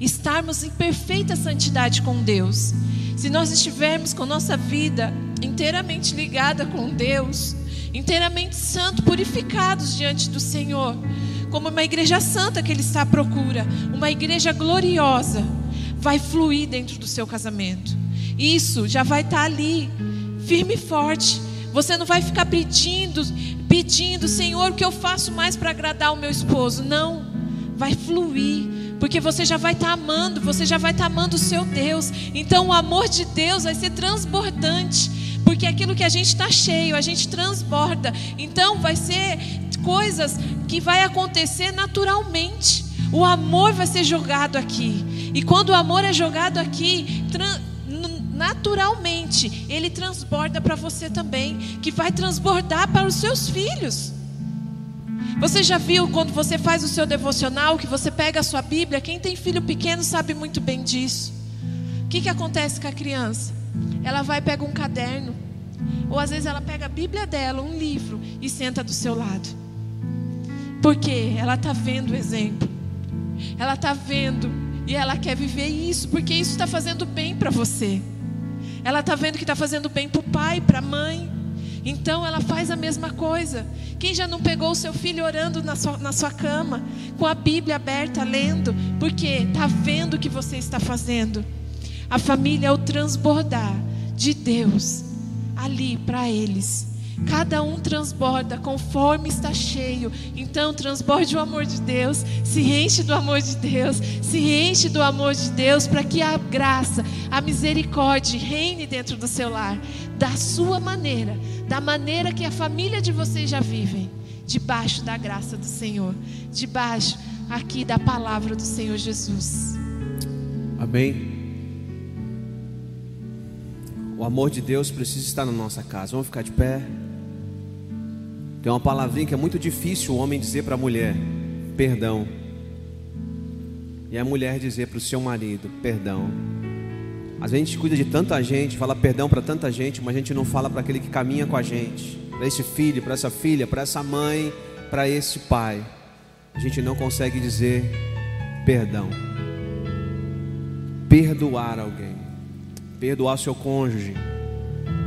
estarmos em perfeita santidade com Deus. Se nós estivermos com nossa vida inteiramente ligada com Deus, inteiramente santo, purificados diante do Senhor, como uma igreja santa que Ele está à procura, uma igreja gloriosa, vai fluir dentro do seu casamento. Isso já vai estar ali, firme e forte. Você não vai ficar pedindo, pedindo, Senhor, o que eu faço mais para agradar o meu esposo? Não, vai fluir porque você já vai estar tá amando, você já vai estar tá amando o seu Deus. Então o amor de Deus vai ser transbordante, porque aquilo que a gente está cheio, a gente transborda. Então vai ser coisas que vai acontecer naturalmente. O amor vai ser jogado aqui. E quando o amor é jogado aqui, naturalmente, ele transborda para você também, que vai transbordar para os seus filhos. Você já viu quando você faz o seu devocional, que você pega a sua Bíblia? Quem tem filho pequeno sabe muito bem disso. O que, que acontece com a criança? Ela vai pega um caderno, ou às vezes ela pega a Bíblia dela, um livro, e senta do seu lado. Porque ela está vendo o exemplo. Ela está vendo e ela quer viver isso, porque isso está fazendo bem para você. Ela está vendo que está fazendo bem para o pai, para a mãe. Então ela faz a mesma coisa. Quem já não pegou o seu filho orando na sua, na sua cama, com a Bíblia aberta, lendo, porque está vendo o que você está fazendo? A família é o transbordar de Deus ali para eles. Cada um transborda conforme está cheio. Então, transborde o amor de Deus, se enche do amor de Deus, se enche do amor de Deus, para que a graça, a misericórdia reine dentro do seu lar, da sua maneira, da maneira que a família de vocês já vivem, debaixo da graça do Senhor, debaixo aqui da palavra do Senhor Jesus. Amém. O amor de Deus precisa estar na nossa casa. Vamos ficar de pé. Tem uma palavrinha que é muito difícil o homem dizer para a mulher: perdão. E a mulher dizer para o seu marido: perdão. Às vezes a gente cuida de tanta gente, fala perdão para tanta gente, mas a gente não fala para aquele que caminha com a gente, para esse filho, para essa filha, para essa mãe, para esse pai. A gente não consegue dizer perdão. Perdoar alguém, perdoar seu cônjuge,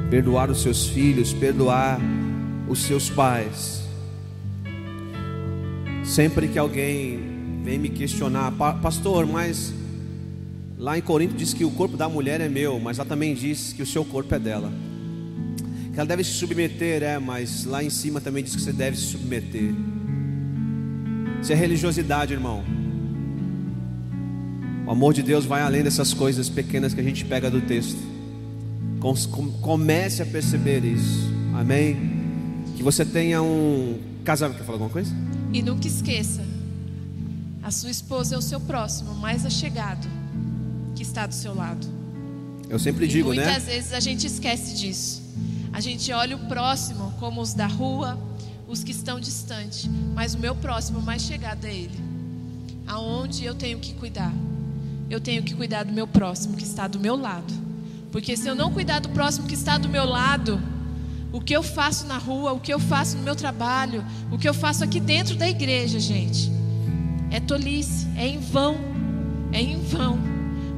perdoar os seus filhos, perdoar os seus pais. Sempre que alguém vem me questionar, pastor, mas lá em Corinto diz que o corpo da mulher é meu, mas lá também diz que o seu corpo é dela. Que ela deve se submeter, é, mas lá em cima também diz que você deve se submeter. Isso é religiosidade, irmão. O amor de Deus vai além dessas coisas pequenas que a gente pega do texto. Comece a perceber isso. Amém? Que você tenha um casamento. Quer falar alguma coisa? E nunca esqueça: a sua esposa é o seu próximo, mais achegado, que está do seu lado. Eu sempre e digo, muitas né? Muitas vezes a gente esquece disso. A gente olha o próximo como os da rua, os que estão distantes, mas o meu próximo mais chegado é ele. Aonde eu tenho que cuidar? Eu tenho que cuidar do meu próximo que está do meu lado. Porque se eu não cuidar do próximo que está do meu lado, o que eu faço na rua, o que eu faço no meu trabalho, o que eu faço aqui dentro da igreja, gente, é tolice, é em vão. É em vão.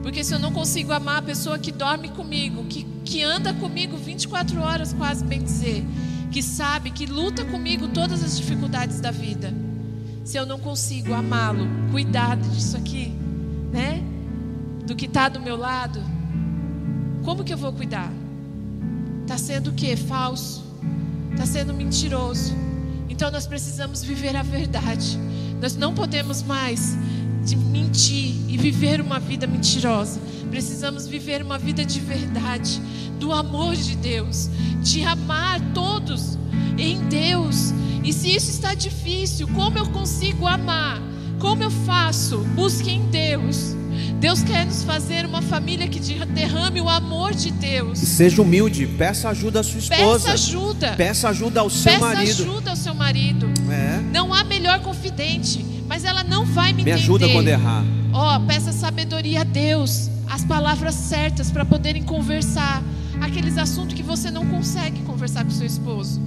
Porque se eu não consigo amar a pessoa que dorme comigo, que, que anda comigo 24 horas, quase bem dizer, que sabe, que luta comigo todas as dificuldades da vida, se eu não consigo amá-lo, cuidar disso aqui, né? Do que está do meu lado, como que eu vou cuidar? Está sendo o que? Falso. Está sendo mentiroso. Então nós precisamos viver a verdade. Nós não podemos mais de mentir e viver uma vida mentirosa. Precisamos viver uma vida de verdade, do amor de Deus, de amar todos em Deus. E se isso está difícil, como eu consigo amar? Como eu faço? Busque em Deus. Deus quer nos fazer uma família que derrame o amor de Deus. E seja humilde, peça ajuda à sua esposa. Peça ajuda. Peça ajuda ao seu peça marido. Peça ajuda ao seu marido. É. Não há melhor confidente, mas ela não vai me, me entender. Me ajuda quando errar. Ó, oh, peça sabedoria a Deus, as palavras certas para poderem conversar aqueles assuntos que você não consegue conversar com seu esposo.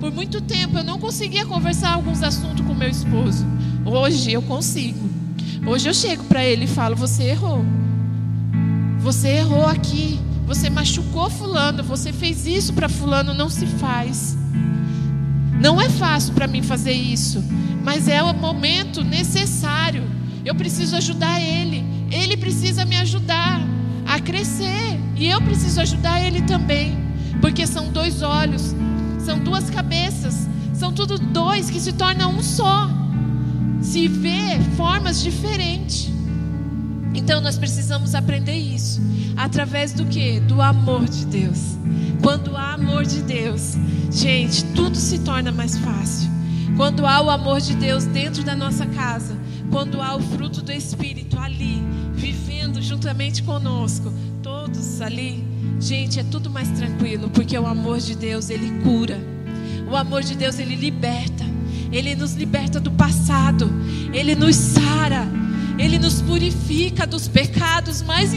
Por muito tempo eu não conseguia conversar alguns assuntos com meu esposo. Hoje eu consigo. Hoje eu chego para ele e falo: Você errou. Você errou aqui. Você machucou Fulano. Você fez isso para Fulano. Não se faz. Não é fácil para mim fazer isso. Mas é o momento necessário. Eu preciso ajudar ele. Ele precisa me ajudar a crescer. E eu preciso ajudar ele também. Porque são dois olhos. São duas cabeças. São tudo dois que se tornam um só se vê formas diferentes. Então nós precisamos aprender isso através do que? Do amor de Deus. Quando há amor de Deus, gente, tudo se torna mais fácil. Quando há o amor de Deus dentro da nossa casa, quando há o fruto do Espírito ali, vivendo juntamente conosco, todos ali, gente, é tudo mais tranquilo, porque o amor de Deus, ele cura. O amor de Deus, ele liberta. Ele nos liberta do passado, Ele nos sara, Ele nos purifica dos pecados mais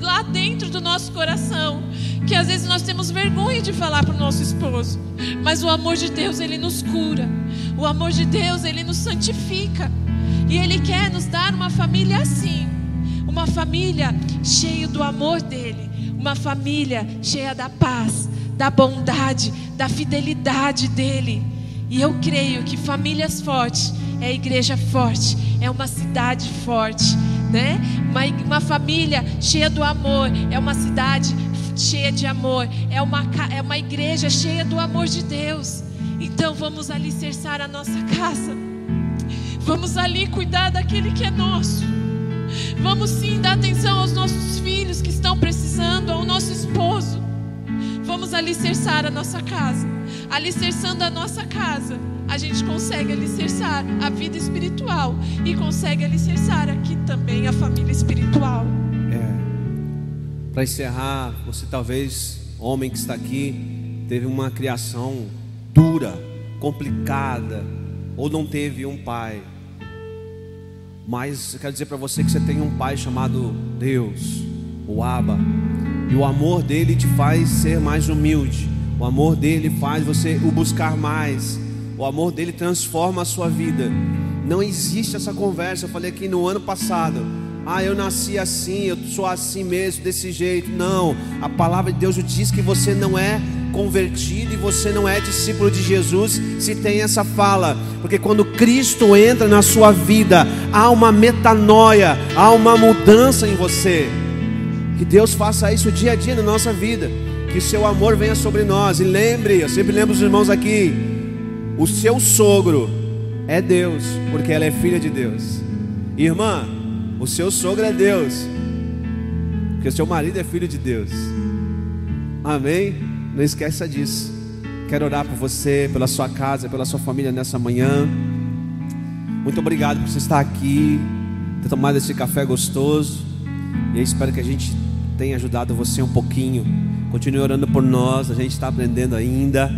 lá dentro do nosso coração, que às vezes nós temos vergonha de falar para o nosso esposo, mas o amor de Deus, Ele nos cura, o amor de Deus, Ele nos santifica, e Ele quer nos dar uma família assim, uma família cheia do amor dEle, uma família cheia da paz, da bondade, da fidelidade dEle. E eu creio que famílias fortes é igreja forte, é uma cidade forte, né? Uma, uma família cheia do amor é uma cidade cheia de amor, é uma, é uma igreja cheia do amor de Deus. Então vamos alicerçar a nossa casa, vamos ali cuidar daquele que é nosso. Vamos sim dar atenção aos nossos filhos que estão precisando, ao nosso esposo. Vamos alicerçar a nossa casa. Alicerçando a nossa casa, a gente consegue alicerçar a vida espiritual e consegue alicerçar aqui também a família espiritual. É. Para encerrar, você talvez, homem que está aqui, teve uma criação dura, complicada, ou não teve um pai Mas eu quero dizer para você que você tem um pai chamado Deus, o Abba. E o amor dele te faz ser mais humilde. O amor dele faz você o buscar mais. O amor dele transforma a sua vida. Não existe essa conversa. Eu falei aqui no ano passado. Ah, eu nasci assim, eu sou assim mesmo, desse jeito. Não, a palavra de Deus diz que você não é convertido e você não é discípulo de Jesus se tem essa fala, porque quando Cristo entra na sua vida, há uma metanoia, há uma mudança em você. Que Deus faça isso dia a dia na nossa vida, que seu amor venha sobre nós. E lembre, eu sempre lembro os irmãos aqui, o seu sogro é Deus, porque ela é filha de Deus. Irmã, o seu sogro é Deus, porque o seu marido é filho de Deus. Amém? Não esqueça disso. Quero orar por você, pela sua casa, pela sua família nessa manhã. Muito obrigado por você estar aqui, ter tomado esse café gostoso. E eu espero que a gente tenha ajudado você um pouquinho. Continue orando por nós, a gente está aprendendo ainda.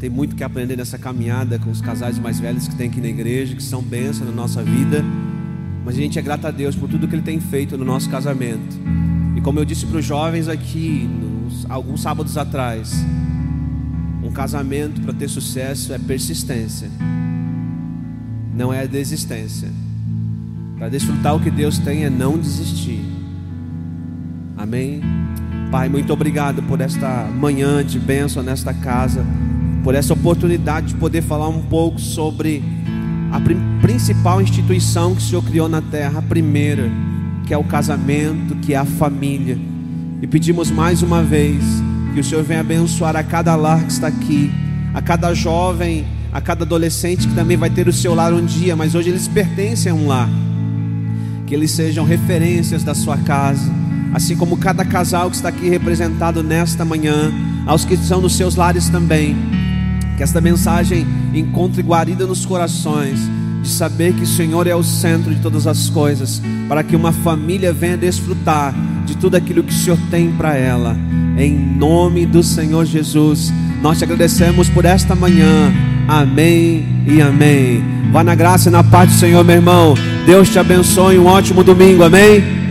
Tem muito que aprender nessa caminhada com os casais mais velhos que tem aqui na igreja, que são bênçãos na nossa vida. Mas a gente é grato a Deus por tudo que Ele tem feito no nosso casamento. E como eu disse para os jovens aqui, alguns sábados atrás, um casamento para ter sucesso é persistência, não é desistência. Para desfrutar o que Deus tem é não desistir. Amém? Pai, muito obrigado por esta manhã de bênção nesta casa, por essa oportunidade de poder falar um pouco sobre a principal instituição que o Senhor criou na terra, a primeira, que é o casamento, que é a família. E pedimos mais uma vez que o Senhor venha abençoar a cada lar que está aqui, a cada jovem, a cada adolescente que também vai ter o seu lar um dia, mas hoje eles pertencem a um lar. Que eles sejam referências da sua casa, assim como cada casal que está aqui representado nesta manhã, aos que são nos seus lares também. Que esta mensagem encontre guarida nos corações, de saber que o Senhor é o centro de todas as coisas, para que uma família venha desfrutar de tudo aquilo que o Senhor tem para ela. Em nome do Senhor Jesus, nós te agradecemos por esta manhã. Amém e amém. Vá na graça e na paz do Senhor, meu irmão. Deus te abençoe. Um ótimo domingo. Amém.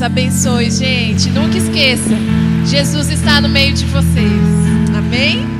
Deus abençoe, gente. Nunca esqueça. Jesus está no meio de vocês. Amém?